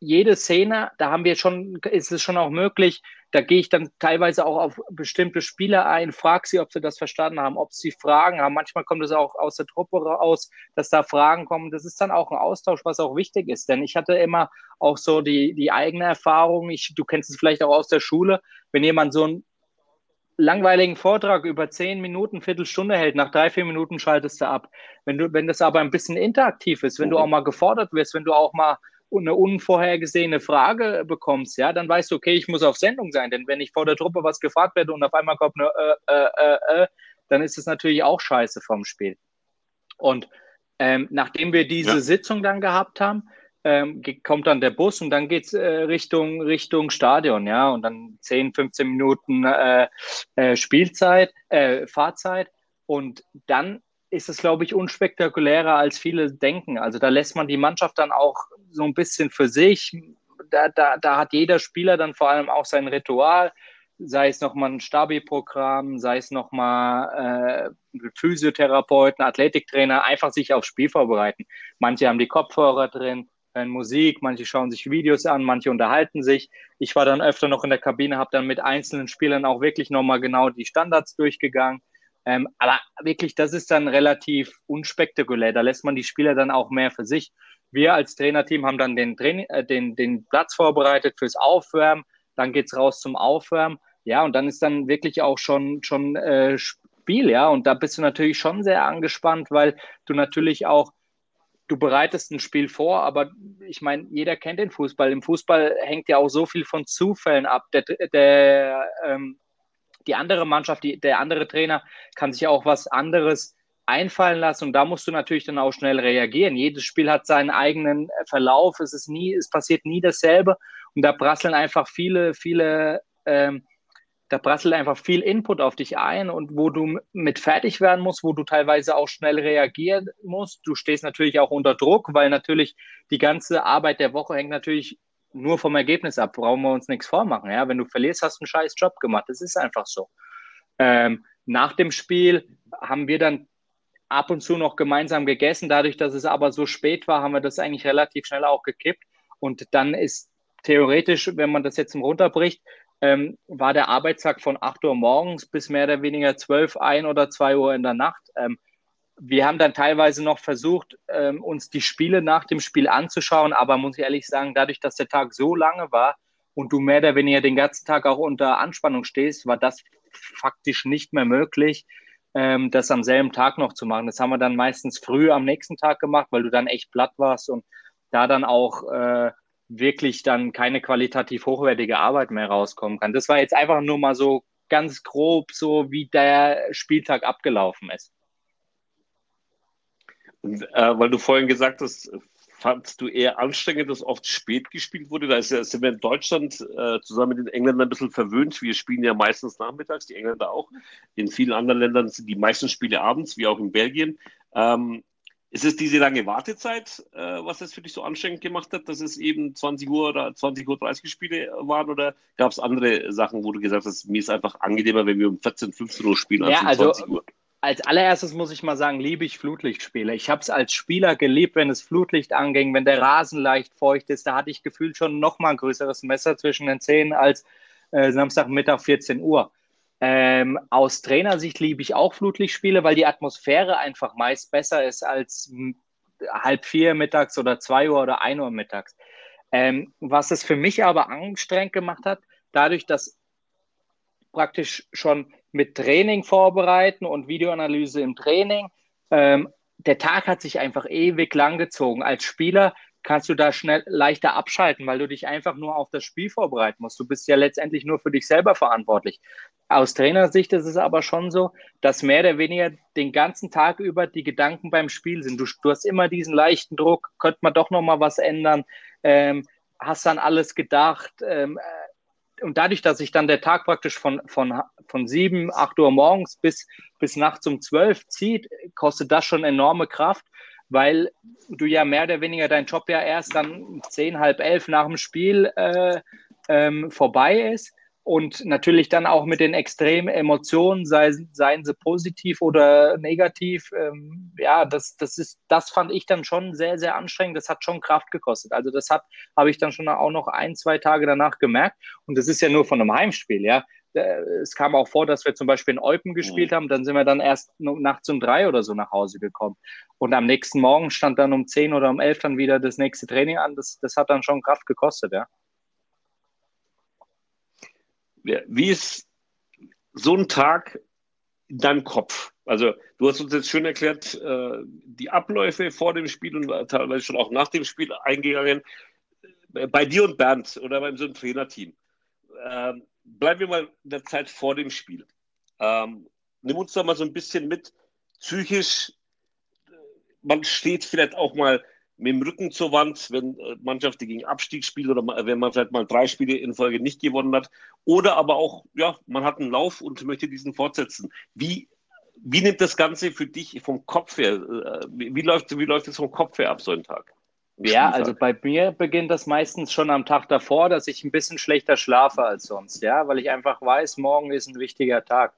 jede Szene, da haben wir schon, ist es schon auch möglich, da gehe ich dann teilweise auch auf bestimmte Spieler ein, frage sie, ob sie das verstanden haben, ob sie Fragen haben. Manchmal kommt es auch aus der Truppe raus, dass da Fragen kommen. Das ist dann auch ein Austausch, was auch wichtig ist. Denn ich hatte immer auch so die, die eigene Erfahrung, ich, du kennst es vielleicht auch aus der Schule, wenn jemand so ein langweiligen Vortrag über zehn Minuten, Viertelstunde hält, nach drei, vier Minuten schaltest du ab. Wenn du, wenn das aber ein bisschen interaktiv ist, wenn du auch mal gefordert wirst, wenn du auch mal eine unvorhergesehene Frage bekommst, ja, dann weißt du, okay, ich muss auf Sendung sein, denn wenn ich vor der Truppe was gefragt werde und auf einmal kommt eine äh, äh, äh, äh dann ist es natürlich auch scheiße vom Spiel. Und ähm, nachdem wir diese ja. Sitzung dann gehabt haben, ähm, kommt dann der Bus und dann geht's äh, Richtung, Richtung Stadion, ja, und dann 10, 15 Minuten äh, äh, Spielzeit, äh, Fahrzeit und dann ist es, glaube ich, unspektakulärer, als viele denken. Also da lässt man die Mannschaft dann auch so ein bisschen für sich. Da, da, da hat jeder Spieler dann vor allem auch sein Ritual, sei es nochmal ein Stabi-Programm, sei es nochmal äh, Physiotherapeuten, Athletiktrainer, einfach sich aufs Spiel vorbereiten. Manche haben die Kopfhörer drin, hören Musik, manche schauen sich Videos an, manche unterhalten sich. Ich war dann öfter noch in der Kabine, habe dann mit einzelnen Spielern auch wirklich nochmal genau die Standards durchgegangen. Ähm, aber wirklich, das ist dann relativ unspektakulär. Da lässt man die Spieler dann auch mehr für sich. Wir als Trainerteam haben dann den, Training, äh, den, den Platz vorbereitet fürs Aufwärmen. Dann geht's raus zum Aufwärmen. Ja, und dann ist dann wirklich auch schon, schon äh, Spiel, ja. Und da bist du natürlich schon sehr angespannt, weil du natürlich auch du bereitest ein Spiel vor, aber ich meine, jeder kennt den Fußball. Im Fußball hängt ja auch so viel von Zufällen ab. Der, der, ähm, die andere Mannschaft, die, der andere Trainer kann sich auch was anderes einfallen lassen und da musst du natürlich dann auch schnell reagieren. Jedes Spiel hat seinen eigenen Verlauf, es ist nie, es passiert nie dasselbe und da prasseln einfach viele, viele, ähm, da prasselt einfach viel Input auf dich ein und wo du mit fertig werden musst, wo du teilweise auch schnell reagieren musst. Du stehst natürlich auch unter Druck, weil natürlich die ganze Arbeit der Woche hängt natürlich nur vom Ergebnis ab. Brauchen wir uns nichts vormachen. Ja? Wenn du verlierst, hast du einen scheiß Job gemacht. Das ist einfach so. Ähm, nach dem Spiel haben wir dann ab und zu noch gemeinsam gegessen. Dadurch, dass es aber so spät war, haben wir das eigentlich relativ schnell auch gekippt. Und dann ist theoretisch, wenn man das jetzt runterbricht, ähm, war der Arbeitstag von 8 Uhr morgens bis mehr oder weniger 12, 1 oder 2 Uhr in der Nacht. Ähm, wir haben dann teilweise noch versucht, ähm, uns die Spiele nach dem Spiel anzuschauen, aber muss ich ehrlich sagen, dadurch, dass der Tag so lange war und du mehr oder weniger den ganzen Tag auch unter Anspannung stehst, war das faktisch nicht mehr möglich, ähm, das am selben Tag noch zu machen. Das haben wir dann meistens früh am nächsten Tag gemacht, weil du dann echt platt warst und da dann auch äh, wirklich dann keine qualitativ hochwertige Arbeit mehr rauskommen kann. Das war jetzt einfach nur mal so ganz grob, so wie der Spieltag abgelaufen ist. Und, äh, weil du vorhin gesagt hast, fandst du eher anstrengend, dass oft spät gespielt wurde? Da ist ja, sind wir in Deutschland äh, zusammen mit den Engländern ein bisschen verwöhnt. Wir spielen ja meistens nachmittags, die Engländer auch. In vielen anderen Ländern sind die meisten Spiele abends, wie auch in Belgien. Ähm, ist es diese lange Wartezeit, äh, was das für dich so anstrengend gemacht hat, dass es eben 20 Uhr oder 20.30 Uhr Spiele waren? Oder gab es andere Sachen, wo du gesagt hast, mir ist einfach angenehmer, wenn wir um 14, 15 Uhr spielen als ja, um also, 20 Uhr? als allererstes muss ich mal sagen, liebe ich Flutlichtspiele. Ich habe es als Spieler geliebt, wenn es Flutlicht anging, wenn der Rasen leicht feucht ist. Da hatte ich gefühlt schon noch mal ein größeres Messer zwischen den Zähnen als äh, Samstagmittag 14 Uhr. Ähm, aus Trainersicht liebe ich auch Flutlichtspiele, weil die Atmosphäre einfach meist besser ist als halb vier mittags oder zwei Uhr oder ein Uhr mittags. Ähm, was es für mich aber anstrengend gemacht hat, dadurch, dass praktisch schon mit Training vorbereiten und Videoanalyse im Training. Ähm, der Tag hat sich einfach ewig lang gezogen. Als Spieler kannst du da schnell leichter abschalten, weil du dich einfach nur auf das Spiel vorbereiten musst. Du bist ja letztendlich nur für dich selber verantwortlich. Aus Trainersicht ist es aber schon so, dass mehr oder weniger den ganzen Tag über die Gedanken beim Spiel sind. Du, du hast immer diesen leichten Druck, könnte man doch noch mal was ändern. Ähm, hast dann alles gedacht. Ähm, und dadurch, dass sich dann der Tag praktisch von, von, von 7, 8 Uhr morgens bis, bis nachts um 12 zieht, kostet das schon enorme Kraft, weil du ja mehr oder weniger dein Job ja erst dann 10, halb elf nach dem Spiel äh, ähm, vorbei ist und natürlich dann auch mit den extremen Emotionen, sei, seien sie positiv oder negativ, ähm, ja, das, das ist, das fand ich dann schon sehr, sehr anstrengend. Das hat schon Kraft gekostet. Also das habe ich dann schon auch noch ein, zwei Tage danach gemerkt. Und das ist ja nur von einem Heimspiel, ja. Äh, es kam auch vor, dass wir zum Beispiel in Eupen gespielt mhm. haben, dann sind wir dann erst nachts um drei oder so nach Hause gekommen. Und am nächsten Morgen stand dann um zehn oder um elf dann wieder das nächste Training an. Das, das hat dann schon Kraft gekostet, ja. Wie ist so ein Tag in deinem Kopf? Also, du hast uns jetzt schön erklärt, äh, die Abläufe vor dem Spiel und teilweise schon auch nach dem Spiel eingegangen. Bei dir und Bernd oder beim so einem Trainerteam. Bleiben wir mal in der Zeit vor dem Spiel. Ähm, nimm uns da mal so ein bisschen mit, psychisch. Man steht vielleicht auch mal mit dem Rücken zur Wand, wenn äh, Mannschaft gegen Abstieg spielt oder wenn man vielleicht mal drei Spiele in Folge nicht gewonnen hat. Oder aber auch, ja, man hat einen Lauf und möchte diesen fortsetzen. Wie, wie nimmt das Ganze für dich vom Kopf her? Äh, wie, wie läuft, wie läuft es vom Kopf her ab, so ein Tag? Ja, also bei mir beginnt das meistens schon am Tag davor, dass ich ein bisschen schlechter schlafe als sonst, ja, weil ich einfach weiß, morgen ist ein wichtiger Tag.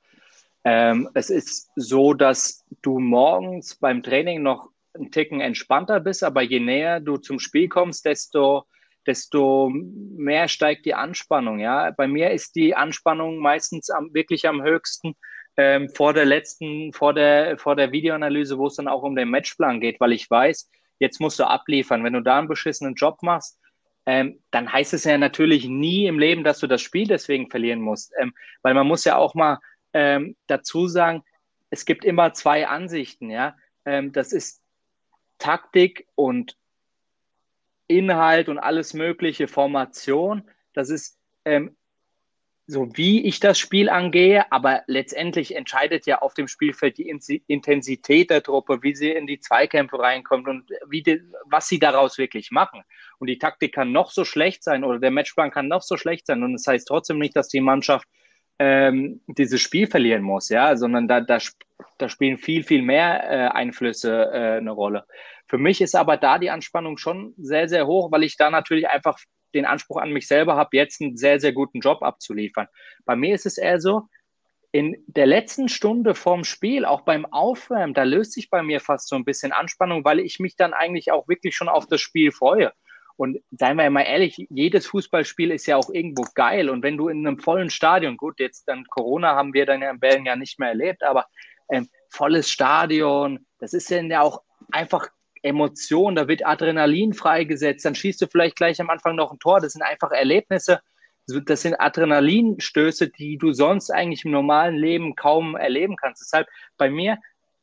Ähm, es ist so, dass du morgens beim Training noch einen Ticken entspannter bist, aber je näher du zum Spiel kommst, desto, desto mehr steigt die Anspannung. Ja? Bei mir ist die Anspannung meistens am, wirklich am höchsten ähm, vor der letzten, vor der, vor der Videoanalyse, wo es dann auch um den Matchplan geht, weil ich weiß, jetzt musst du abliefern. Wenn du da einen beschissenen Job machst, ähm, dann heißt es ja natürlich nie im Leben, dass du das Spiel deswegen verlieren musst. Ähm, weil man muss ja auch mal ähm, dazu sagen, es gibt immer zwei Ansichten, ja. Ähm, das ist Taktik und Inhalt und alles mögliche Formation. Das ist ähm, so wie ich das Spiel angehe, aber letztendlich entscheidet ja auf dem Spielfeld die Intensität der Truppe, wie sie in die Zweikämpfe reinkommt und wie die, was sie daraus wirklich machen. Und die Taktik kann noch so schlecht sein oder der Matchplan kann noch so schlecht sein und das heißt trotzdem nicht, dass die Mannschaft ähm, dieses Spiel verlieren muss, ja, sondern da, da, da spielen viel, viel mehr äh, Einflüsse äh, eine Rolle. Für mich ist aber da die Anspannung schon sehr, sehr hoch, weil ich da natürlich einfach den Anspruch an mich selber habe, jetzt einen sehr, sehr guten Job abzuliefern. Bei mir ist es eher so, in der letzten Stunde vorm Spiel, auch beim Aufwärmen, da löst sich bei mir fast so ein bisschen Anspannung, weil ich mich dann eigentlich auch wirklich schon auf das Spiel freue. Und seien wir mal ehrlich, jedes Fußballspiel ist ja auch irgendwo geil. Und wenn du in einem vollen Stadion, gut, jetzt dann Corona haben wir dann ja in Bällen ja nicht mehr erlebt, aber ähm, volles Stadion, das ist ja auch einfach Emotion, da wird Adrenalin freigesetzt, dann schießt du vielleicht gleich am Anfang noch ein Tor. Das sind einfach Erlebnisse, das sind Adrenalinstöße, die du sonst eigentlich im normalen Leben kaum erleben kannst. Deshalb bei mir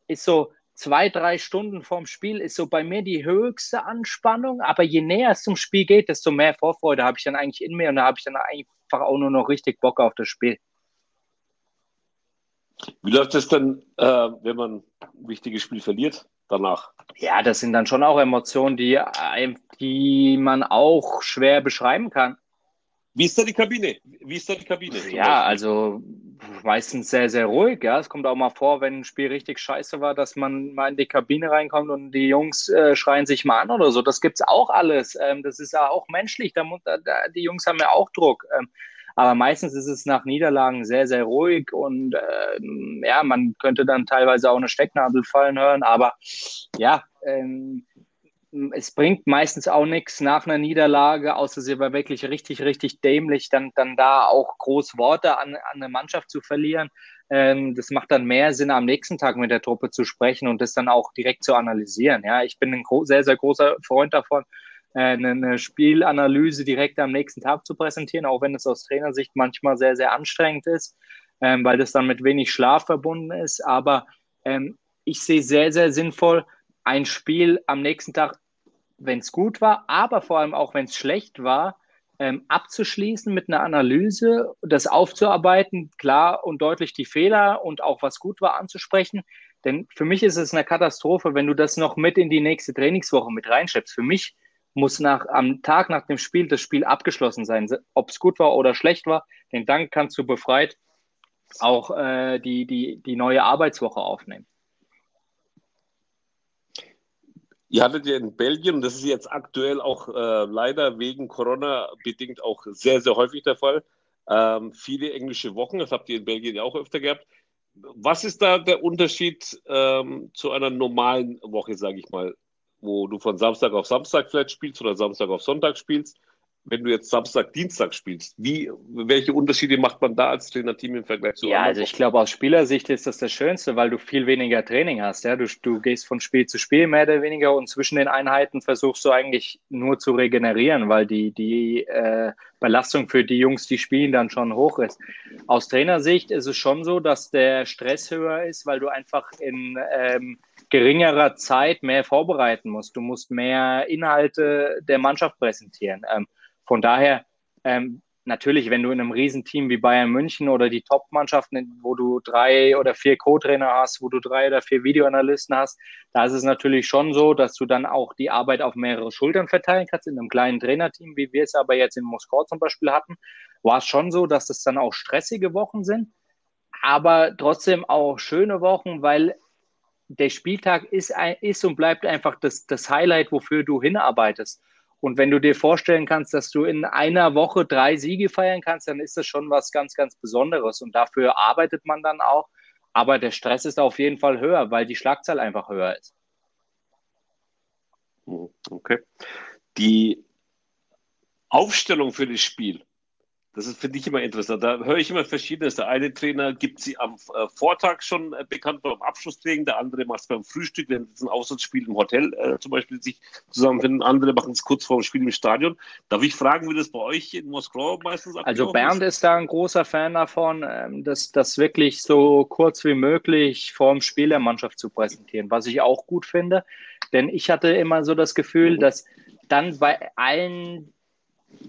ist so zwei, drei Stunden vorm Spiel ist so bei mir die höchste Anspannung, aber je näher es zum Spiel geht, desto mehr Vorfreude habe ich dann eigentlich in mir und da habe ich dann einfach auch nur noch richtig Bock auf das Spiel. Wie läuft es denn, äh, wenn man ein wichtiges Spiel verliert? Danach. Ja, das sind dann schon auch Emotionen, die, die man auch schwer beschreiben kann. Wie ist da die Kabine? Wie ist da die Kabine? Ja, also meistens sehr, sehr ruhig. Ja, es kommt auch mal vor, wenn ein Spiel richtig scheiße war, dass man mal in die Kabine reinkommt und die Jungs äh, schreien sich mal an oder so. Das gibt es auch alles. Ähm, das ist ja auch menschlich. Da, da, die Jungs haben ja auch Druck. Ähm, aber meistens ist es nach Niederlagen sehr, sehr ruhig und äh, ja, man könnte dann teilweise auch eine Stecknadel fallen hören. Aber ja, ähm, es bringt meistens auch nichts nach einer Niederlage, außer sie war wirklich richtig, richtig dämlich, dann, dann da auch groß Worte an, an eine Mannschaft zu verlieren. Ähm, das macht dann mehr Sinn, am nächsten Tag mit der Truppe zu sprechen und das dann auch direkt zu analysieren. Ja, ich bin ein sehr, sehr großer Freund davon, eine, äh, eine Spielanalyse direkt am nächsten Tag zu präsentieren, auch wenn es aus Trainersicht manchmal sehr, sehr anstrengend ist, ähm, weil das dann mit wenig Schlaf verbunden ist. Aber ähm, ich sehe sehr, sehr sinnvoll, ein Spiel am nächsten Tag, wenn es gut war, aber vor allem auch wenn es schlecht war, ähm, abzuschließen mit einer Analyse, das aufzuarbeiten, klar und deutlich die Fehler und auch was gut war anzusprechen. Denn für mich ist es eine Katastrophe, wenn du das noch mit in die nächste Trainingswoche mit reinschleppst. Für mich muss nach, am Tag nach dem Spiel das Spiel abgeschlossen sein, ob es gut war oder schlecht war. Denn dann kannst du befreit auch äh, die, die, die neue Arbeitswoche aufnehmen. Ihr hattet ja in Belgien, das ist jetzt aktuell auch äh, leider wegen Corona bedingt auch sehr, sehr häufig der Fall, ähm, viele englische Wochen. Das habt ihr in Belgien ja auch öfter gehabt. Was ist da der Unterschied ähm, zu einer normalen Woche, sage ich mal? Wo du von Samstag auf Samstag vielleicht spielst oder Samstag auf Sonntag spielst, wenn du jetzt Samstag, Dienstag spielst, wie, welche Unterschiede macht man da als Trainerteam im Vergleich zu Ja, also ich glaube, aus Spielersicht ist das das Schönste, weil du viel weniger Training hast. Ja? Du, du gehst von Spiel zu Spiel mehr oder weniger und zwischen den Einheiten versuchst du eigentlich nur zu regenerieren, weil die, die äh, Belastung für die Jungs, die spielen, dann schon hoch ist. Aus Trainersicht ist es schon so, dass der Stress höher ist, weil du einfach in ähm, geringerer Zeit mehr vorbereiten musst. Du musst mehr Inhalte der Mannschaft präsentieren. Ähm, von daher, ähm, natürlich, wenn du in einem Riesenteam wie Bayern München oder die Top-Mannschaften, wo du drei oder vier Co-Trainer hast, wo du drei oder vier Videoanalysten hast, da ist es natürlich schon so, dass du dann auch die Arbeit auf mehrere Schultern verteilen kannst. In einem kleinen Trainerteam, wie wir es aber jetzt in Moskau zum Beispiel hatten, war es schon so, dass es dann auch stressige Wochen sind, aber trotzdem auch schöne Wochen, weil der Spieltag ist, ist und bleibt einfach das, das Highlight, wofür du hinarbeitest. Und wenn du dir vorstellen kannst, dass du in einer Woche drei Siege feiern kannst, dann ist das schon was ganz, ganz Besonderes. Und dafür arbeitet man dann auch. Aber der Stress ist auf jeden Fall höher, weil die Schlagzahl einfach höher ist. Hm, okay. Die Aufstellung für das Spiel, das ist, finde ich, immer interessant. Da höre ich immer Verschiedenes. Der eine Trainer gibt sie am äh, Vortag schon äh, bekannt beim Abschlusstraining, der andere macht es beim Frühstück, wenn es ein Auswärtsspiel im Hotel äh, zum Beispiel sich zusammenfinden. Andere machen es kurz vor dem Spiel im Stadion. Darf ich fragen, wie das bei euch in Moskau meistens abläuft? Also Bernd ist? ist da ein großer Fan davon, ähm, das, das wirklich so kurz wie möglich vor dem Spiel der Mannschaft zu präsentieren, was ich auch gut finde. Denn ich hatte immer so das Gefühl, mhm. dass dann bei allen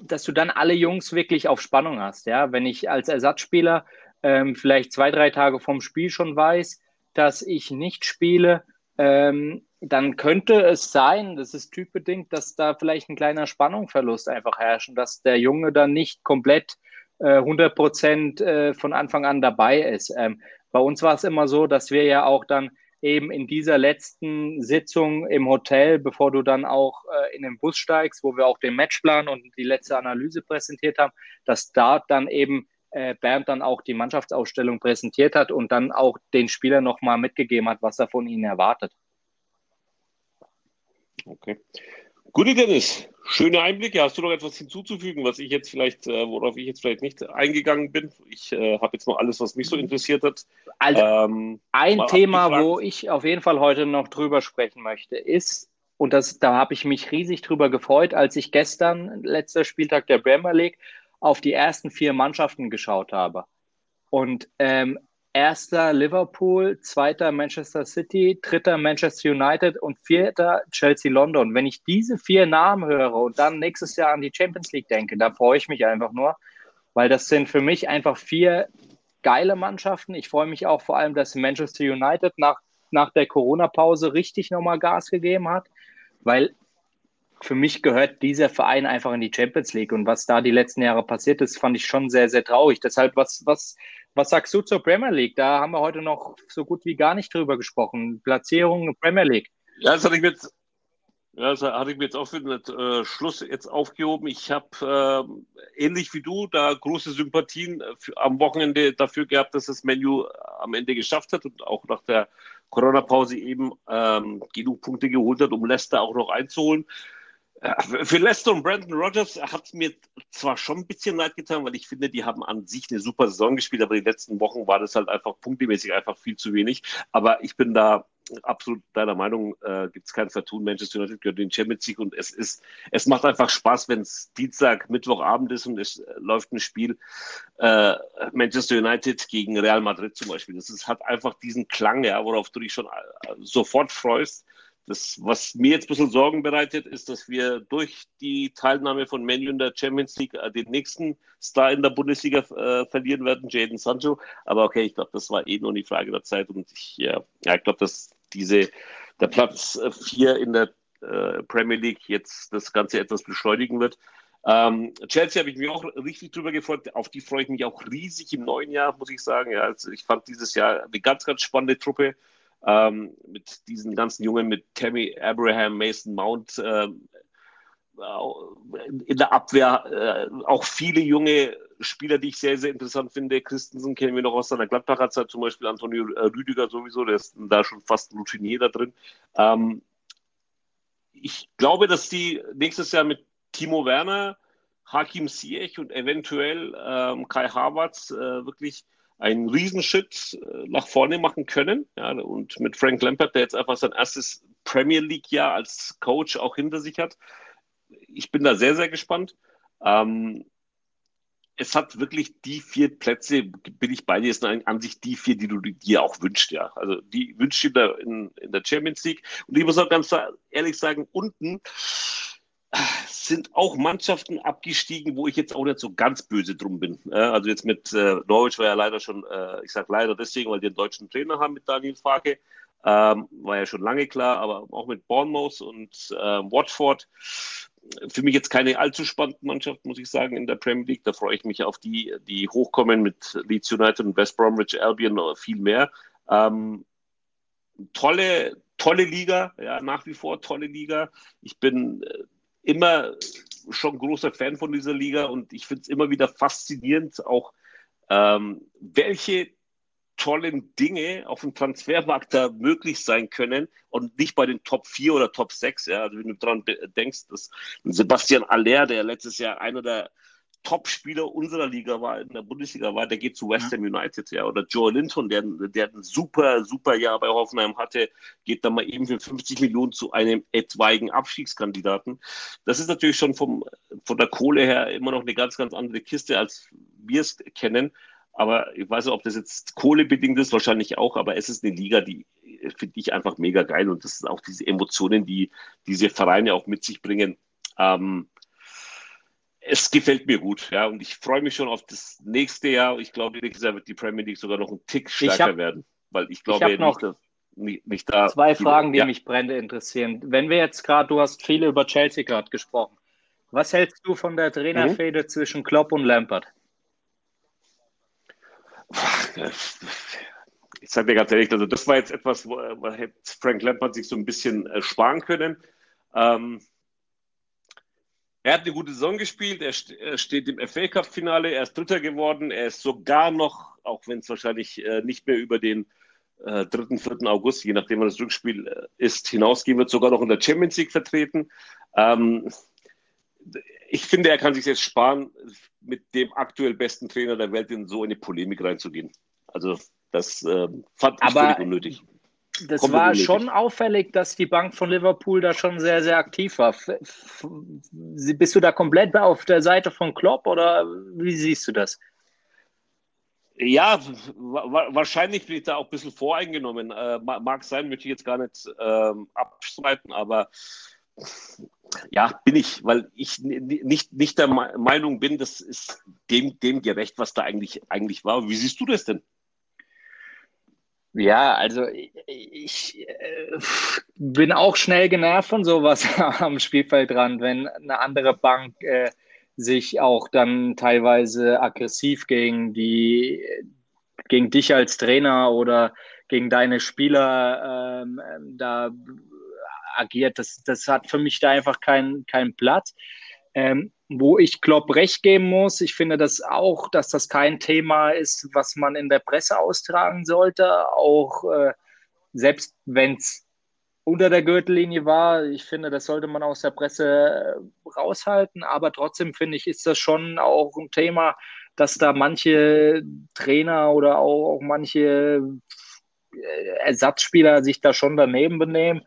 dass du dann alle Jungs wirklich auf Spannung hast. Ja, wenn ich als Ersatzspieler ähm, vielleicht zwei, drei Tage vom Spiel schon weiß, dass ich nicht spiele, ähm, dann könnte es sein, das ist typbedingt, dass da vielleicht ein kleiner Spannungsverlust einfach herrscht und dass der Junge dann nicht komplett äh, 100 Prozent äh, von Anfang an dabei ist. Ähm, bei uns war es immer so, dass wir ja auch dann eben in dieser letzten Sitzung im Hotel, bevor du dann auch äh, in den Bus steigst, wo wir auch den Matchplan und die letzte Analyse präsentiert haben, dass da dann eben äh, Bernd dann auch die Mannschaftsausstellung präsentiert hat und dann auch den Spieler nochmal mitgegeben hat, was er von ihnen erwartet. Okay. Gute Dennis, schöne Einblicke. Hast du noch etwas hinzuzufügen, was ich jetzt vielleicht, äh, worauf ich jetzt vielleicht nicht eingegangen bin? Ich äh, habe jetzt mal alles, was mich so interessiert hat. Also ähm, ein Thema, abgefragt. wo ich auf jeden Fall heute noch drüber sprechen möchte, ist, und das, da habe ich mich riesig drüber gefreut, als ich gestern, letzter Spieltag der Premier League, auf die ersten vier Mannschaften geschaut habe. Und ähm, erster Liverpool, zweiter Manchester City, dritter Manchester United und vierter Chelsea London. Wenn ich diese vier Namen höre und dann nächstes Jahr an die Champions League denke, da freue ich mich einfach nur, weil das sind für mich einfach vier geile Mannschaften. Ich freue mich auch vor allem, dass Manchester United nach, nach der Corona-Pause richtig nochmal Gas gegeben hat, weil für mich gehört dieser Verein einfach in die Champions League. Und was da die letzten Jahre passiert ist, fand ich schon sehr, sehr traurig. Deshalb, was, was, was sagst du zur Premier League? Da haben wir heute noch so gut wie gar nicht drüber gesprochen. Platzierung Premier League. Ja, das hatte ich mir jetzt, das hatte ich mir jetzt auch für den äh, Schluss jetzt aufgehoben. Ich habe äh, ähnlich wie du da große Sympathien für, am Wochenende dafür gehabt, dass das Menu am Ende geschafft hat und auch nach der Corona-Pause eben ähm, genug Punkte geholt hat, um Leicester auch noch einzuholen. Für Leicester und Brandon Rogers hat es mir zwar schon ein bisschen leid getan, weil ich finde, die haben an sich eine super Saison gespielt, aber die letzten Wochen war das halt einfach punktemäßig einfach viel zu wenig. Aber ich bin da absolut deiner Meinung, äh, gibt es kein Vertun. Manchester United gehört in den Champions League und es ist, es macht einfach Spaß, wenn es Dienstag, Mittwochabend ist und es äh, läuft ein Spiel äh, Manchester United gegen Real Madrid zum Beispiel. Das ist, hat einfach diesen Klang, ja, worauf du dich schon äh, sofort freust. Das, was mir jetzt ein bisschen Sorgen bereitet, ist, dass wir durch die Teilnahme von Menu in der Champions League äh, den nächsten Star in der Bundesliga äh, verlieren werden, Jaden Sancho. Aber okay, ich glaube, das war eh nur die Frage der Zeit. Und ich, ja, ja ich glaube, dass diese, der Platz 4 äh, in der äh, Premier League jetzt das Ganze etwas beschleunigen wird. Ähm, Chelsea habe ich mich auch richtig drüber gefreut. Auf die freue ich mich auch riesig im neuen Jahr, muss ich sagen. Ja, also ich fand dieses Jahr eine ganz, ganz spannende Truppe ähm, mit diesen ganzen Jungen, mit Tammy Abraham, Mason Mount ähm, in der Abwehr äh, auch viele junge Spieler, die ich sehr, sehr interessant finde. Christensen kennen wir noch aus seiner Gladbacher Zeit, zum Beispiel Antonio äh, Rüdiger sowieso, der ist da schon fast ein Routinier da drin. Ähm, ich glaube, dass die nächstes Jahr mit Timo Werner, Hakim Ziyech und eventuell ähm, Kai Havertz äh, wirklich einen Riesenschritt äh, nach vorne machen können. Ja, und mit Frank Lampert, der jetzt einfach sein erstes Premier League-Jahr als Coach auch hinter sich hat. Ich bin da sehr, sehr gespannt. Ähm, es hat wirklich die vier Plätze, bin ich bei dir, ist an sich die vier, die du dir auch wünschst, ja. Also die wünschst du dir in, in der Champions League. Und ich muss auch ganz ehrlich sagen, unten sind auch Mannschaften abgestiegen, wo ich jetzt auch nicht so ganz böse drum bin. Also jetzt mit äh, Norwich war ja leider schon, äh, ich sage leider deswegen, weil die einen deutschen Trainer haben mit Daniel Farke, ähm, war ja schon lange klar, aber auch mit Bournemouth und äh, Watford. Für mich jetzt keine allzu spannende Mannschaft, muss ich sagen, in der Premier League. Da freue ich mich auf die, die hochkommen mit Leeds United und West Bromwich Albion viel mehr. Ähm, tolle, tolle Liga, ja, nach wie vor tolle Liga. Ich bin äh, immer schon großer Fan von dieser Liga und ich finde es immer wieder faszinierend, auch ähm, welche tollen Dinge auf dem Transfermarkt da möglich sein können und nicht bei den Top 4 oder Top 6. Ja. Also wenn du daran denkst, dass Sebastian Aller, der letztes Jahr einer der Top-Spieler unserer Liga war, in der Bundesliga war, der geht zu West Ham United, ja. Oder Joe Linton, der, der ein super, super Jahr bei Hoffenheim hatte, geht dann mal eben für 50 Millionen zu einem etwaigen Abstiegskandidaten. Das ist natürlich schon vom, von der Kohle her immer noch eine ganz, ganz andere Kiste, als wir es kennen. Aber ich weiß nicht, ob das jetzt kohlebedingt ist, wahrscheinlich auch, aber es ist eine Liga, die finde ich einfach mega geil und das sind auch diese Emotionen, die diese Vereine auch mit sich bringen. Ähm, es gefällt mir gut, ja, und ich freue mich schon auf das nächste Jahr. Ich glaube, nächstes Jahr wird die Premier League sogar noch einen Tick stärker hab, werden, weil ich glaube ich nicht, dass, nicht, nicht, da. Zwei Fragen, die ja. mich brennend interessieren. Wenn wir jetzt gerade, du hast viele über Chelsea gerade gesprochen. Was hältst du von der Trainerfehde mhm. zwischen Klopp und Lampard? Ich sage dir ganz ehrlich, also das war jetzt etwas, wo, Frank Lampard sich so ein bisschen äh, sparen können. Ähm, er hat eine gute Saison gespielt, er, steht im FA Cup-Finale, er ist Dritter geworden, er ist sogar noch, auch wenn es wahrscheinlich äh, nicht mehr über den äh, 3., 4. August, je nachdem wann das Rückspiel äh, ist, hinausgehen wird, sogar noch in der Champions League vertreten. Ähm, ich finde, er kann sich jetzt sparen, mit dem aktuell besten Trainer der Welt in so eine Polemik reinzugehen. Also das äh, fand ich Aber völlig unnötig das Kommt war schon auffällig, dass die Bank von Liverpool da schon sehr, sehr aktiv war. Bist du da komplett auf der Seite von Klopp oder wie siehst du das? Ja, wahrscheinlich bin ich da auch ein bisschen voreingenommen. Äh, mag sein, möchte ich jetzt gar nicht ähm, abstreiten, aber ja, bin ich, weil ich nicht, nicht der Meinung bin, das ist dem, dem gerecht, was da eigentlich, eigentlich war. Wie siehst du das denn? Ja, also ich äh, bin auch schnell genervt von sowas <laughs> am Spielfeld dran, wenn eine andere Bank äh, sich auch dann teilweise aggressiv gegen die gegen dich als Trainer oder gegen deine Spieler ähm, da agiert. Das, das hat für mich da einfach keinen keinen Platz. Ähm, wo ich Klopp recht geben muss. Ich finde das auch, dass das kein Thema ist, was man in der Presse austragen sollte. Auch äh, selbst wenn es unter der Gürtellinie war, ich finde, das sollte man aus der Presse äh, raushalten. Aber trotzdem finde ich, ist das schon auch ein Thema, dass da manche Trainer oder auch, auch manche äh, Ersatzspieler sich da schon daneben benehmen.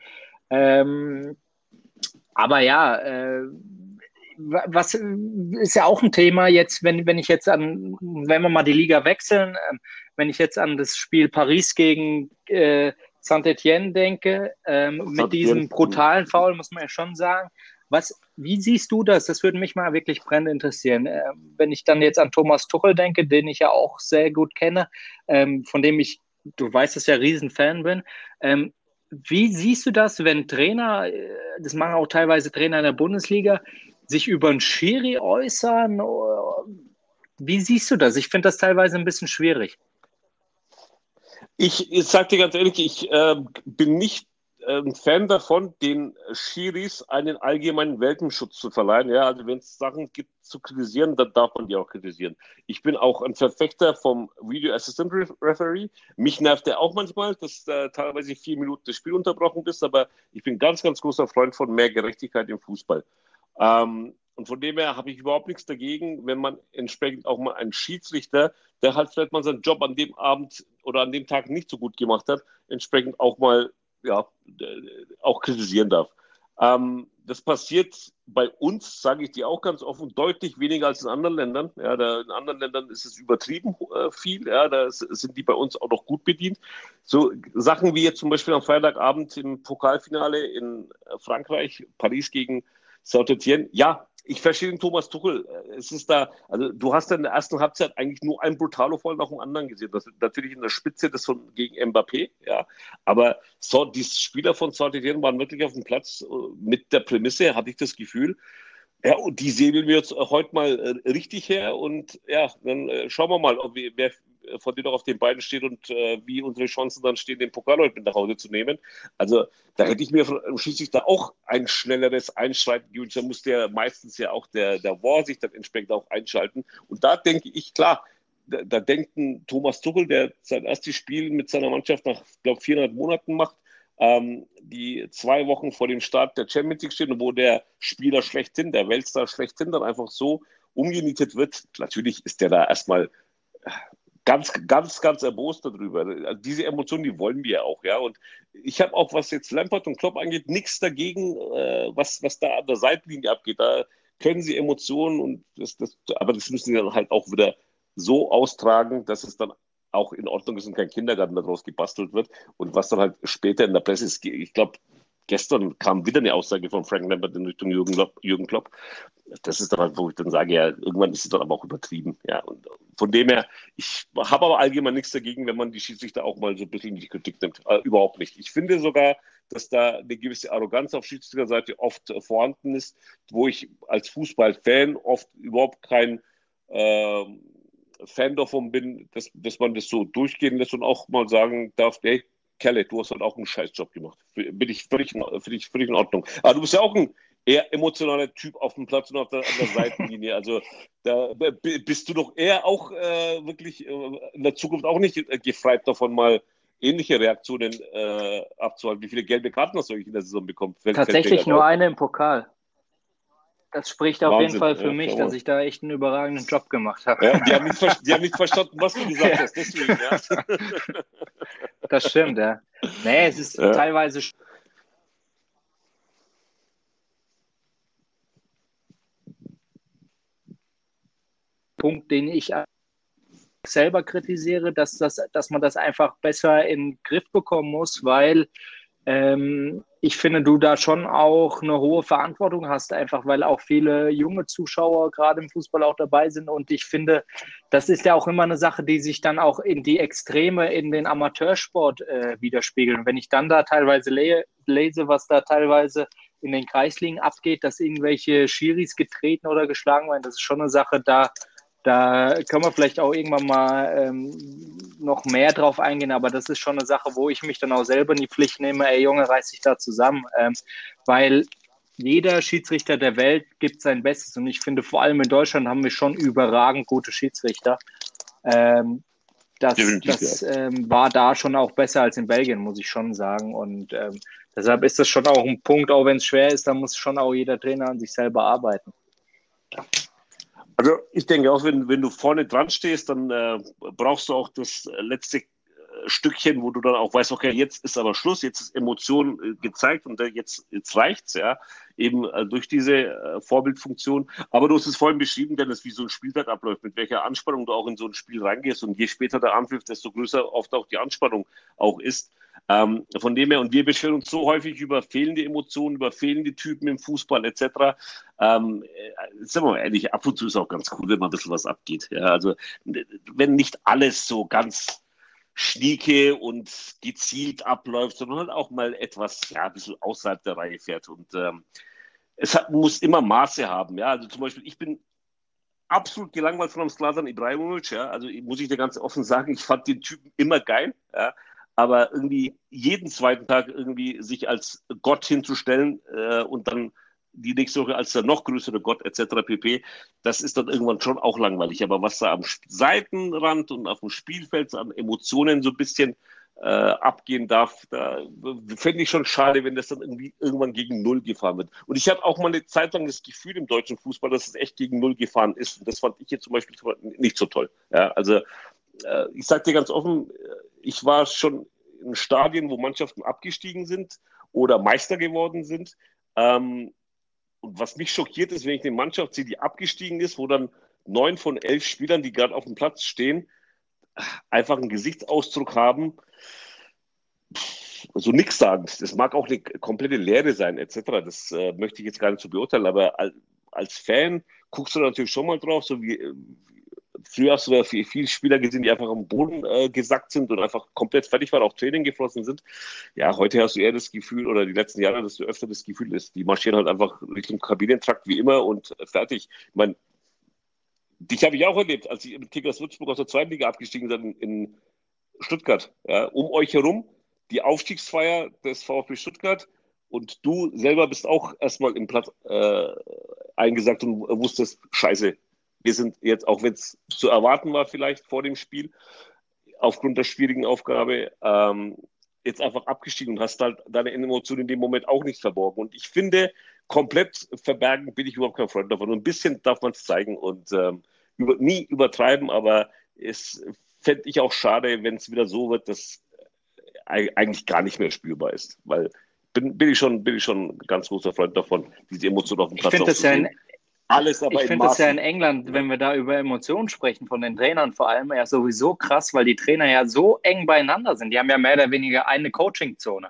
Ähm, aber ja, äh, was ist ja auch ein Thema jetzt, wenn, wenn ich jetzt an, wenn wir mal die Liga wechseln, äh, wenn ich jetzt an das Spiel Paris gegen äh, Saint-Etienne denke, ähm, mit diesem brutalen Foul, muss man ja schon sagen. Was, wie siehst du das? Das würde mich mal wirklich brennend interessieren. Äh, wenn ich dann jetzt an Thomas Tuchel denke, den ich ja auch sehr gut kenne, ähm, von dem ich, du weißt, dass ich ja Riesenfan bin. Ähm, wie siehst du das, wenn Trainer, äh, das machen auch teilweise Trainer in der Bundesliga, sich über einen Schiri äußern? Wie siehst du das? Ich finde das teilweise ein bisschen schwierig. Ich, ich sage dir ganz ehrlich, ich äh, bin nicht äh, ein Fan davon, den Schiris einen allgemeinen Welpenschutz zu verleihen. Ja, also wenn es Sachen gibt zu kritisieren, dann darf man die auch kritisieren. Ich bin auch ein Verfechter vom Video Assistant Referee. Mich nervt der auch manchmal, dass äh, teilweise vier Minuten das Spiel unterbrochen bist, aber ich bin ganz, ganz großer Freund von mehr Gerechtigkeit im Fußball. Ähm, und von dem her habe ich überhaupt nichts dagegen, wenn man entsprechend auch mal einen Schiedsrichter, der halt vielleicht mal seinen Job an dem Abend oder an dem Tag nicht so gut gemacht hat, entsprechend auch mal ja, auch kritisieren darf. Ähm, das passiert bei uns, sage ich dir auch ganz offen, deutlich weniger als in anderen Ländern. Ja, da, in anderen Ländern ist es übertrieben äh, viel. Ja, da sind die bei uns auch noch gut bedient. So Sachen wie jetzt zum Beispiel am Freitagabend im Pokalfinale in Frankreich, Paris gegen Saint-Etienne, ja, ich verstehe den Thomas Tuchel. Es ist da, also du hast in der ersten Halbzeit eigentlich nur ein brutalo Fall nach dem anderen gesehen. Das natürlich in der Spitze das von gegen Mbappé, ja. Aber so, die Spieler von Saint-Etienne waren wirklich auf dem Platz äh, mit der Prämisse, hatte ich das Gefühl. Ja, und die sehen wir jetzt heute mal äh, richtig her und ja, dann äh, schauen wir mal, ob wir, wer, von denen auch auf den beiden steht und äh, wie unsere Chancen dann stehen, den Pokal heute mit nach Hause zu nehmen. Also da hätte ich mir schließlich da auch ein schnelleres Einschreiten gewünscht. Da muss der meistens ja auch der, der War sich dann entsprechend auch einschalten. Und da denke ich, klar, da, da denkt ein Thomas Tuchel, der sein erstes Spiel mit seiner Mannschaft nach, glaube 400 Monaten macht, ähm, die zwei Wochen vor dem Start der Champions League stehen wo der Spieler schlechthin, der Weltstar schlechthin dann einfach so umgenietet wird. Natürlich ist der da erstmal ganz, ganz, ganz erbost darüber. Also diese Emotionen, die wollen wir auch, ja. Und ich habe auch, was jetzt Lampert und Klopp angeht, nichts dagegen, äh, was, was da an der Seitenlinie abgeht. Da können sie Emotionen und das, das, aber das müssen sie dann halt auch wieder so austragen, dass es dann auch in Ordnung ist und kein Kindergarten daraus gebastelt wird. Und was dann halt später in der Presse ist, ich glaube, gestern kam wieder eine Aussage von Frank Lambert in Richtung Jürgen, Klopp, Jürgen Klopp. Das ist dann halt, wo ich dann sage, ja, irgendwann ist es dann aber auch übertrieben. Ja, und von dem her, ich habe aber allgemein nichts dagegen, wenn man die Schiedsrichter auch mal so ein bisschen in die Kritik nimmt. Äh, überhaupt nicht. Ich finde sogar, dass da eine gewisse Arroganz auf Schiedsrichterseite oft vorhanden ist, wo ich als Fußballfan oft überhaupt kein äh, Fan davon bin, dass, dass man das so durchgehen lässt und auch mal sagen darf, hey, Kerle, du hast halt auch einen Scheißjob gemacht. Bin ich völlig, völlig, völlig in Ordnung. Aber du bist ja auch ein eher emotionaler Typ auf dem Platz und auf der, an der Seitenlinie. Also da bist du doch eher auch äh, wirklich äh, in der Zukunft auch nicht gefreit davon, mal ähnliche Reaktionen äh, abzuhalten. Wie viele gelbe Karten hast du eigentlich in der Saison bekommen? Tatsächlich nur eine im Pokal das spricht auf Wahnsinn. jeden Fall für ja, mich, dass ich da echt einen überragenden Job gemacht habe. Ja, die, haben nicht, die, haben nicht, verstanden, was du gesagt hast, deswegen, ja. <laughs> Das stimmt, ja. Nee, es ist teilweise. Punkt, den ich selber kritisiere, dass, das, dass man das einfach besser in den Griff bekommen muss, weil ähm, ich finde, du da schon auch eine hohe Verantwortung hast, einfach weil auch viele junge Zuschauer gerade im Fußball auch dabei sind. Und ich finde, das ist ja auch immer eine Sache, die sich dann auch in die Extreme in den Amateursport äh, widerspiegeln. Wenn ich dann da teilweise le lese, was da teilweise in den Kreisligen abgeht, dass irgendwelche Schiris getreten oder geschlagen werden, das ist schon eine Sache, da da können wir vielleicht auch irgendwann mal ähm, noch mehr drauf eingehen, aber das ist schon eine Sache, wo ich mich dann auch selber in die Pflicht nehme, ey Junge, reiß dich da zusammen, ähm, weil jeder Schiedsrichter der Welt gibt sein Bestes und ich finde, vor allem in Deutschland haben wir schon überragend gute Schiedsrichter. Ähm, das, das ähm, war da schon auch besser als in Belgien, muss ich schon sagen. Und ähm, deshalb ist das schon auch ein Punkt, auch wenn es schwer ist, da muss schon auch jeder Trainer an sich selber arbeiten. Also ich denke auch, wenn, wenn du vorne dran stehst, dann äh, brauchst du auch das letzte äh, Stückchen, wo du dann auch weißt, okay, jetzt ist aber Schluss, jetzt ist Emotion äh, gezeigt und äh, jetzt, jetzt reicht's, ja, eben durch diese Vorbildfunktion. Aber du hast es vorhin beschrieben, Dennis, wie so ein Spieltag abläuft, mit welcher Anspannung du auch in so ein Spiel reingehst und je später der Anpfiff, desto größer oft auch die Anspannung auch ist. Ähm, von dem her, und wir beschweren uns so häufig über fehlende Emotionen, über fehlende Typen im Fußball etc. Ähm, äh, sind wir mal ehrlich, ab und zu ist auch ganz cool, wenn mal ein bisschen was abgeht. Ja, also, wenn nicht alles so ganz schnieke und gezielt abläuft, sondern halt auch mal etwas, ja, ein bisschen außerhalb der Reihe fährt. Und ähm, es hat, muss immer Maße haben. Ja, also zum Beispiel, ich bin absolut gelangweilt von einem Slatan Ibrahimovic. Ja, also muss ich dir ganz offen sagen, ich fand den Typen immer geil. Ja, aber irgendwie jeden zweiten Tag irgendwie sich als Gott hinzustellen äh, und dann die nächste Woche als der noch größere Gott etc. pp. Das ist dann irgendwann schon auch langweilig. Aber was da am Seitenrand und auf dem Spielfeld an Emotionen so ein bisschen äh, abgehen darf, da fände ich schon schade, wenn das dann irgendwie irgendwann gegen Null gefahren wird. Und ich habe auch mal eine Zeit lang das Gefühl im deutschen Fußball, dass es echt gegen Null gefahren ist. Und das fand ich jetzt zum Beispiel nicht so toll. Ja, also äh, ich sage dir ganz offen, ich war schon in Stadien, wo Mannschaften abgestiegen sind oder Meister geworden sind. Ähm, und was mich schockiert ist, wenn ich eine Mannschaft sehe, die abgestiegen ist, wo dann neun von elf Spielern, die gerade auf dem Platz stehen, einfach einen Gesichtsausdruck haben, so nichts sagen. Das mag auch eine komplette Lehre sein, etc. Das äh, möchte ich jetzt gar nicht so beurteilen, aber als Fan guckst du natürlich schon mal drauf, so wie, früher hast du viel, viele Spieler gesehen, die einfach am Boden äh, gesackt sind und einfach komplett fertig waren, auch Training geflossen sind. Ja, heute hast du eher das Gefühl, oder die letzten Jahre hast du öfter das Gefühl, dass die marschieren halt einfach Richtung Kabinentrakt wie immer und fertig. Ich meine, dich habe ich auch erlebt, als ich mit Kickers Würzburg aus der zweiten Liga abgestiegen bin in Stuttgart. Ja, um euch herum die Aufstiegsfeier des VfB Stuttgart und du selber bist auch erstmal im Platz äh, eingesagt und wusstest, scheiße, wir sind jetzt, auch wenn es zu erwarten war, vielleicht vor dem Spiel, aufgrund der schwierigen Aufgabe, ähm, jetzt einfach abgestiegen und hast halt deine Emotionen in dem Moment auch nicht verborgen. Und ich finde, komplett verbergen bin ich überhaupt kein Freund davon. Und ein bisschen darf man es zeigen und ähm, über, nie übertreiben, aber es fände ich auch schade, wenn es wieder so wird, dass eigentlich gar nicht mehr spürbar ist. Weil bin, bin, ich schon, bin ich schon ganz großer Freund davon, diese Emotionen auf dem Platz Ich finde das ja ein alles aber Ich finde das ja in England, wenn wir da über Emotionen sprechen, von den Trainern vor allem, ja sowieso krass, weil die Trainer ja so eng beieinander sind. Die haben ja mehr oder weniger eine Coaching-Zone.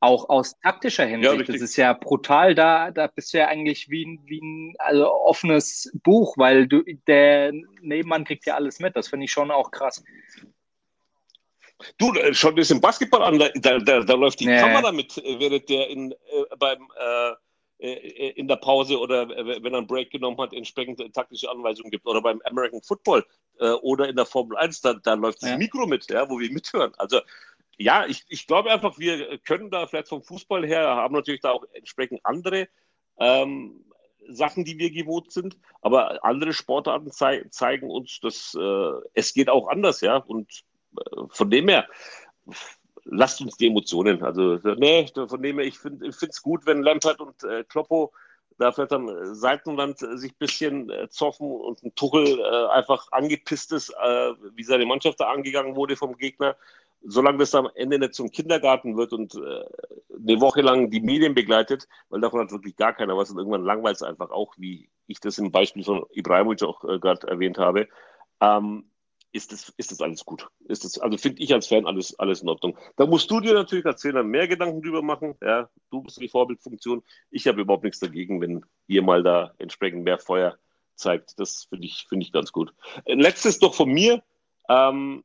auch aus taktischer Hinsicht. Ja, das ist ja brutal, da, da bist du ja eigentlich wie, ein, wie ein also offenes Buch, weil du, der Nebenmann kriegt ja alles mit. Das finde ich schon auch krass. Du, äh, schau dir das im Basketball an, da, da, da läuft die nee. Kamera mit, äh, während der in, äh, beim, äh, äh, in der Pause oder wenn er einen Break genommen hat, entsprechend taktische Anweisungen gibt. Oder beim American Football äh, oder in der Formel 1, da, da läuft das ja. Mikro mit, ja, wo wir mithören. Also ja, ich, ich glaube einfach, wir können da vielleicht vom Fußball her, haben natürlich da auch entsprechend andere ähm, Sachen, die wir gewohnt sind, aber andere Sportarten zei zeigen uns, dass äh, es geht auch anders, ja. Und äh, von dem her, lasst uns die Emotionen. Also, nee, von dem her, ich finde es gut, wenn Lampert und äh, Kloppo da vielleicht am Seitenland sich ein bisschen äh, zoffen und ein Tuchel äh, einfach angepisst ist, äh, wie seine Mannschaft da angegangen wurde vom Gegner solange das am Ende nicht zum Kindergarten wird und äh, eine Woche lang die Medien begleitet, weil davon hat wirklich gar keiner was und irgendwann langweilt es einfach auch, wie ich das im Beispiel von Ibrahimovic auch äh, gerade erwähnt habe, ähm, ist, das, ist das alles gut. Ist das, also finde ich als Fan alles, alles in Ordnung. Da musst du dir natürlich als Trainer mehr Gedanken drüber machen. Ja, du bist die Vorbildfunktion. Ich habe überhaupt nichts dagegen, wenn ihr mal da entsprechend mehr Feuer zeigt. Das finde ich, find ich ganz gut. Äh, letztes doch von mir. Ähm,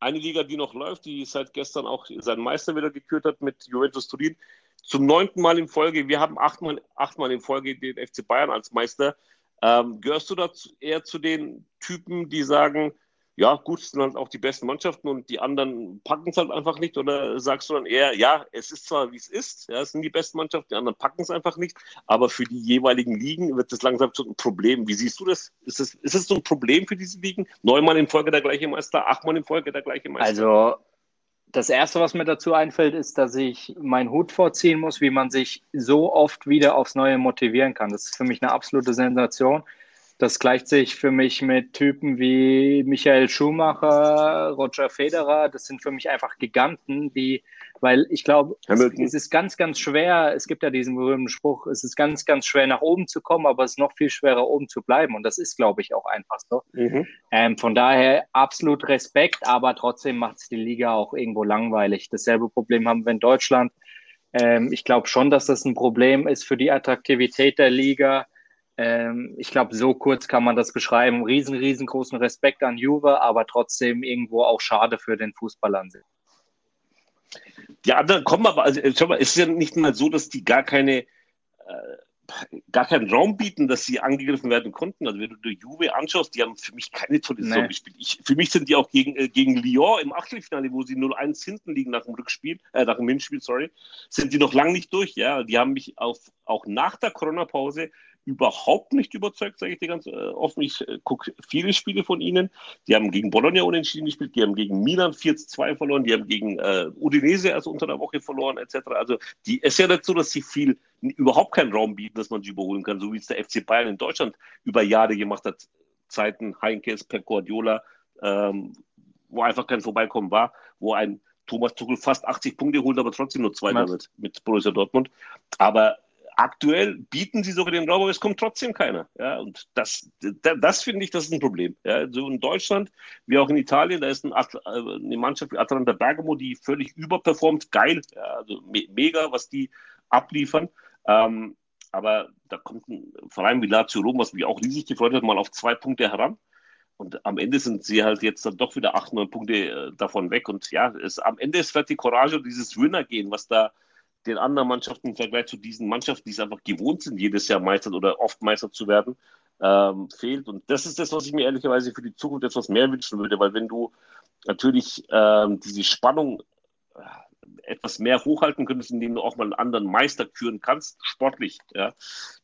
eine Liga, die noch läuft, die seit gestern auch seinen Meister wieder gekürt hat mit Juventus Turin. Zum neunten Mal in Folge. Wir haben achtmal, achtmal in Folge den FC Bayern als Meister. Ähm, gehörst du dazu eher zu den Typen, die sagen, ja, gut, es sind halt auch die besten Mannschaften und die anderen packen es halt einfach nicht? Oder sagst du dann eher, ja, es ist zwar wie es ist, ja, es sind die besten Mannschaften, die anderen packen es einfach nicht, aber für die jeweiligen Ligen wird es langsam zu einem Problem. Wie siehst du das? Ist es ist das so ein Problem für diese Ligen? Neunmal in Folge der gleiche Meister, achtmal in Folge der gleiche Meister? Also, das Erste, was mir dazu einfällt, ist, dass ich meinen Hut vorziehen muss, wie man sich so oft wieder aufs Neue motivieren kann. Das ist für mich eine absolute Sensation. Das gleicht sich für mich mit Typen wie Michael Schumacher, Roger Federer. Das sind für mich einfach Giganten, die, weil ich glaube, es, es, ist ganz, ganz schwer. Es gibt ja diesen berühmten Spruch, es ist ganz, ganz schwer nach oben zu kommen, aber es ist noch viel schwerer oben zu bleiben. Und das ist, glaube ich, auch einfach so. Mhm. Ähm, von daher absolut Respekt, aber trotzdem macht es die Liga auch irgendwo langweilig. Dasselbe Problem haben wir in Deutschland. Ähm, ich glaube schon, dass das ein Problem ist für die Attraktivität der Liga ähm, ich glaube, so kurz kann man das beschreiben. Riesen, riesengroßen Respekt an Juve, aber trotzdem irgendwo auch schade für den Fußball an sich. Die anderen kommen aber, also schau mal, es ist ja nicht mal so, dass die gar keine, äh, gar keinen Raum bieten, dass sie angegriffen werden konnten. Also wenn du die Juve anschaust, die haben für mich keine tolle Saison nee. gespielt. Ich, für mich sind die auch gegen, äh, gegen Lyon im Achtelfinale, wo sie 0-1 hinten liegen nach dem Rückspiel, äh, nach dem Hinspiel, sorry, sind die noch lang nicht durch. Ja, die haben mich auf, auch nach der Corona-Pause überhaupt nicht überzeugt, sage ich dir ganz äh, offen. Ich äh, gucke viele Spiele von ihnen. Die haben gegen Bologna unentschieden gespielt, die haben gegen Milan 4-2 verloren, die haben gegen äh, Udinese also unter der Woche verloren, etc. Also die ist ja nicht so, dass sie viel überhaupt keinen Raum bieten, dass man sie überholen kann, so wie es der FC Bayern in Deutschland über Jahre gemacht hat. Zeiten Heinkes, Pep Guardiola, ähm, wo einfach kein Vorbeikommen war, wo ein Thomas Tuchel fast 80 Punkte holt, aber trotzdem nur zwei damit mit Borussia Dortmund. Aber aktuell bieten sie sogar den Raum, aber es kommt trotzdem keiner. Ja, und das, das, das finde ich, das ist ein Problem. Ja, so in Deutschland, wie auch in Italien, da ist ein, äh, eine Mannschaft wie Atalanta Bergamo, die völlig überperformt, geil, ja, also me mega, was die abliefern. Ähm, aber da kommt ein Verein wie Lazio Rom, was mich auch riesig gefreut hat, mal auf zwei Punkte heran. Und am Ende sind sie halt jetzt dann doch wieder acht, neun Punkte äh, davon weg. Und ja, es, am Ende ist vielleicht die Courage dieses Winner-Gehen, was da den anderen Mannschaften im Vergleich zu diesen Mannschaften, die es einfach gewohnt sind, jedes Jahr Meister oder oft Meister zu werden, ähm, fehlt. Und das ist das, was ich mir ehrlicherweise für die Zukunft etwas mehr wünschen würde, weil wenn du natürlich ähm, diese Spannung äh, etwas mehr hochhalten könntest, indem du auch mal einen anderen Meister küren kannst, sportlich, ja,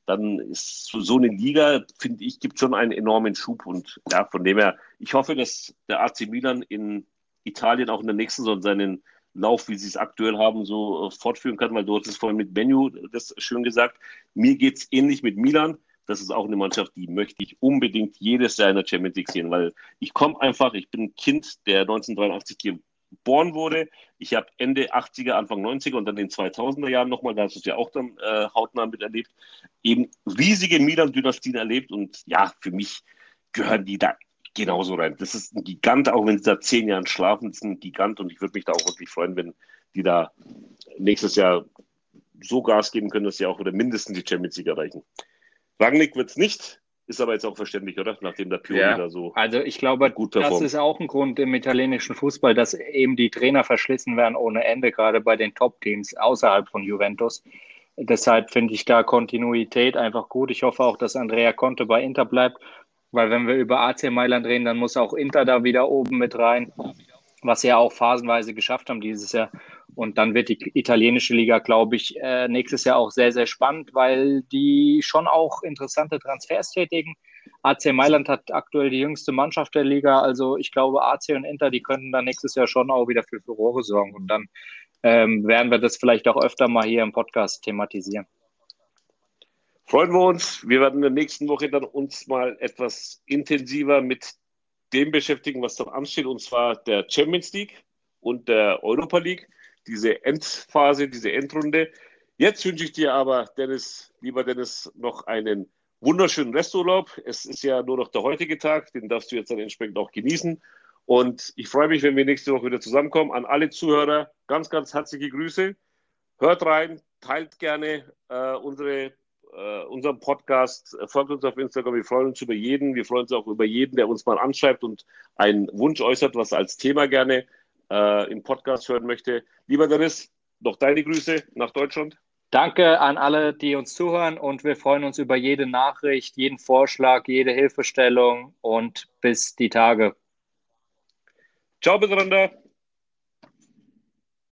dann ist so, eine Liga, finde ich, gibt schon einen enormen Schub. Und ja, von dem her, ich hoffe, dass der AC Milan in Italien auch in der nächsten Saison seinen Lauf, wie sie es aktuell haben, so äh, fortführen kann, weil du hast es vorhin mit Benju das schön gesagt. Mir geht es ähnlich mit Milan. Das ist auch eine Mannschaft, die möchte ich unbedingt jedes Jahr in der Champions League sehen, weil ich komme einfach, ich bin ein Kind, der 1983 geboren wurde. Ich habe Ende 80er, Anfang 90er und dann in den 2000er Jahren nochmal, da hast du es ja auch dann äh, hautnah miterlebt, eben riesige Milan-Dynastien erlebt und ja, für mich gehören die da genauso rein. Das ist ein Gigant, auch wenn sie da zehn Jahren schlafen, ist ein Gigant und ich würde mich da auch wirklich freuen, wenn die da nächstes Jahr so Gas geben können, dass sie auch wieder mindestens die Champions League erreichen. Rangnick wird es nicht, ist aber jetzt auch verständlich, oder? Nachdem der Pioli ja, da so. Also ich glaube, gut das ist auch ein Grund im italienischen Fußball, dass eben die Trainer verschlissen werden ohne Ende, gerade bei den Top-Teams außerhalb von Juventus. Deshalb finde ich da Kontinuität einfach gut. Ich hoffe auch, dass Andrea Conte bei Inter bleibt, weil wenn wir über AC Mailand reden, dann muss auch Inter da wieder oben mit rein, was sie ja auch phasenweise geschafft haben dieses Jahr. Und dann wird die italienische Liga, glaube ich, äh, nächstes Jahr auch sehr, sehr spannend, weil die schon auch interessante Transfers tätigen. AC Mailand hat aktuell die jüngste Mannschaft der Liga. Also ich glaube, AC und Inter, die könnten dann nächstes Jahr schon auch wieder für Furore sorgen. Und dann ähm, werden wir das vielleicht auch öfter mal hier im Podcast thematisieren. Freuen wir uns. Wir werden in der nächsten Woche dann uns mal etwas intensiver mit dem beschäftigen, was dann ansteht, und zwar der Champions League und der Europa League diese Endphase, diese Endrunde. Jetzt wünsche ich dir aber, Dennis, lieber Dennis, noch einen wunderschönen Resturlaub. Es ist ja nur noch der heutige Tag, den darfst du jetzt dann entsprechend auch genießen. Und ich freue mich, wenn wir nächste Woche wieder zusammenkommen. An alle Zuhörer ganz, ganz herzliche Grüße. Hört rein, teilt gerne äh, unsere, äh, unseren Podcast, folgt uns auf Instagram. Wir freuen uns über jeden. Wir freuen uns auch über jeden, der uns mal anschreibt und einen Wunsch äußert, was als Thema gerne äh, im Podcast hören möchte. Lieber Dennis, noch deine Grüße nach Deutschland. Danke an alle, die uns zuhören und wir freuen uns über jede Nachricht, jeden Vorschlag, jede Hilfestellung und bis die Tage. Ciao miteinander.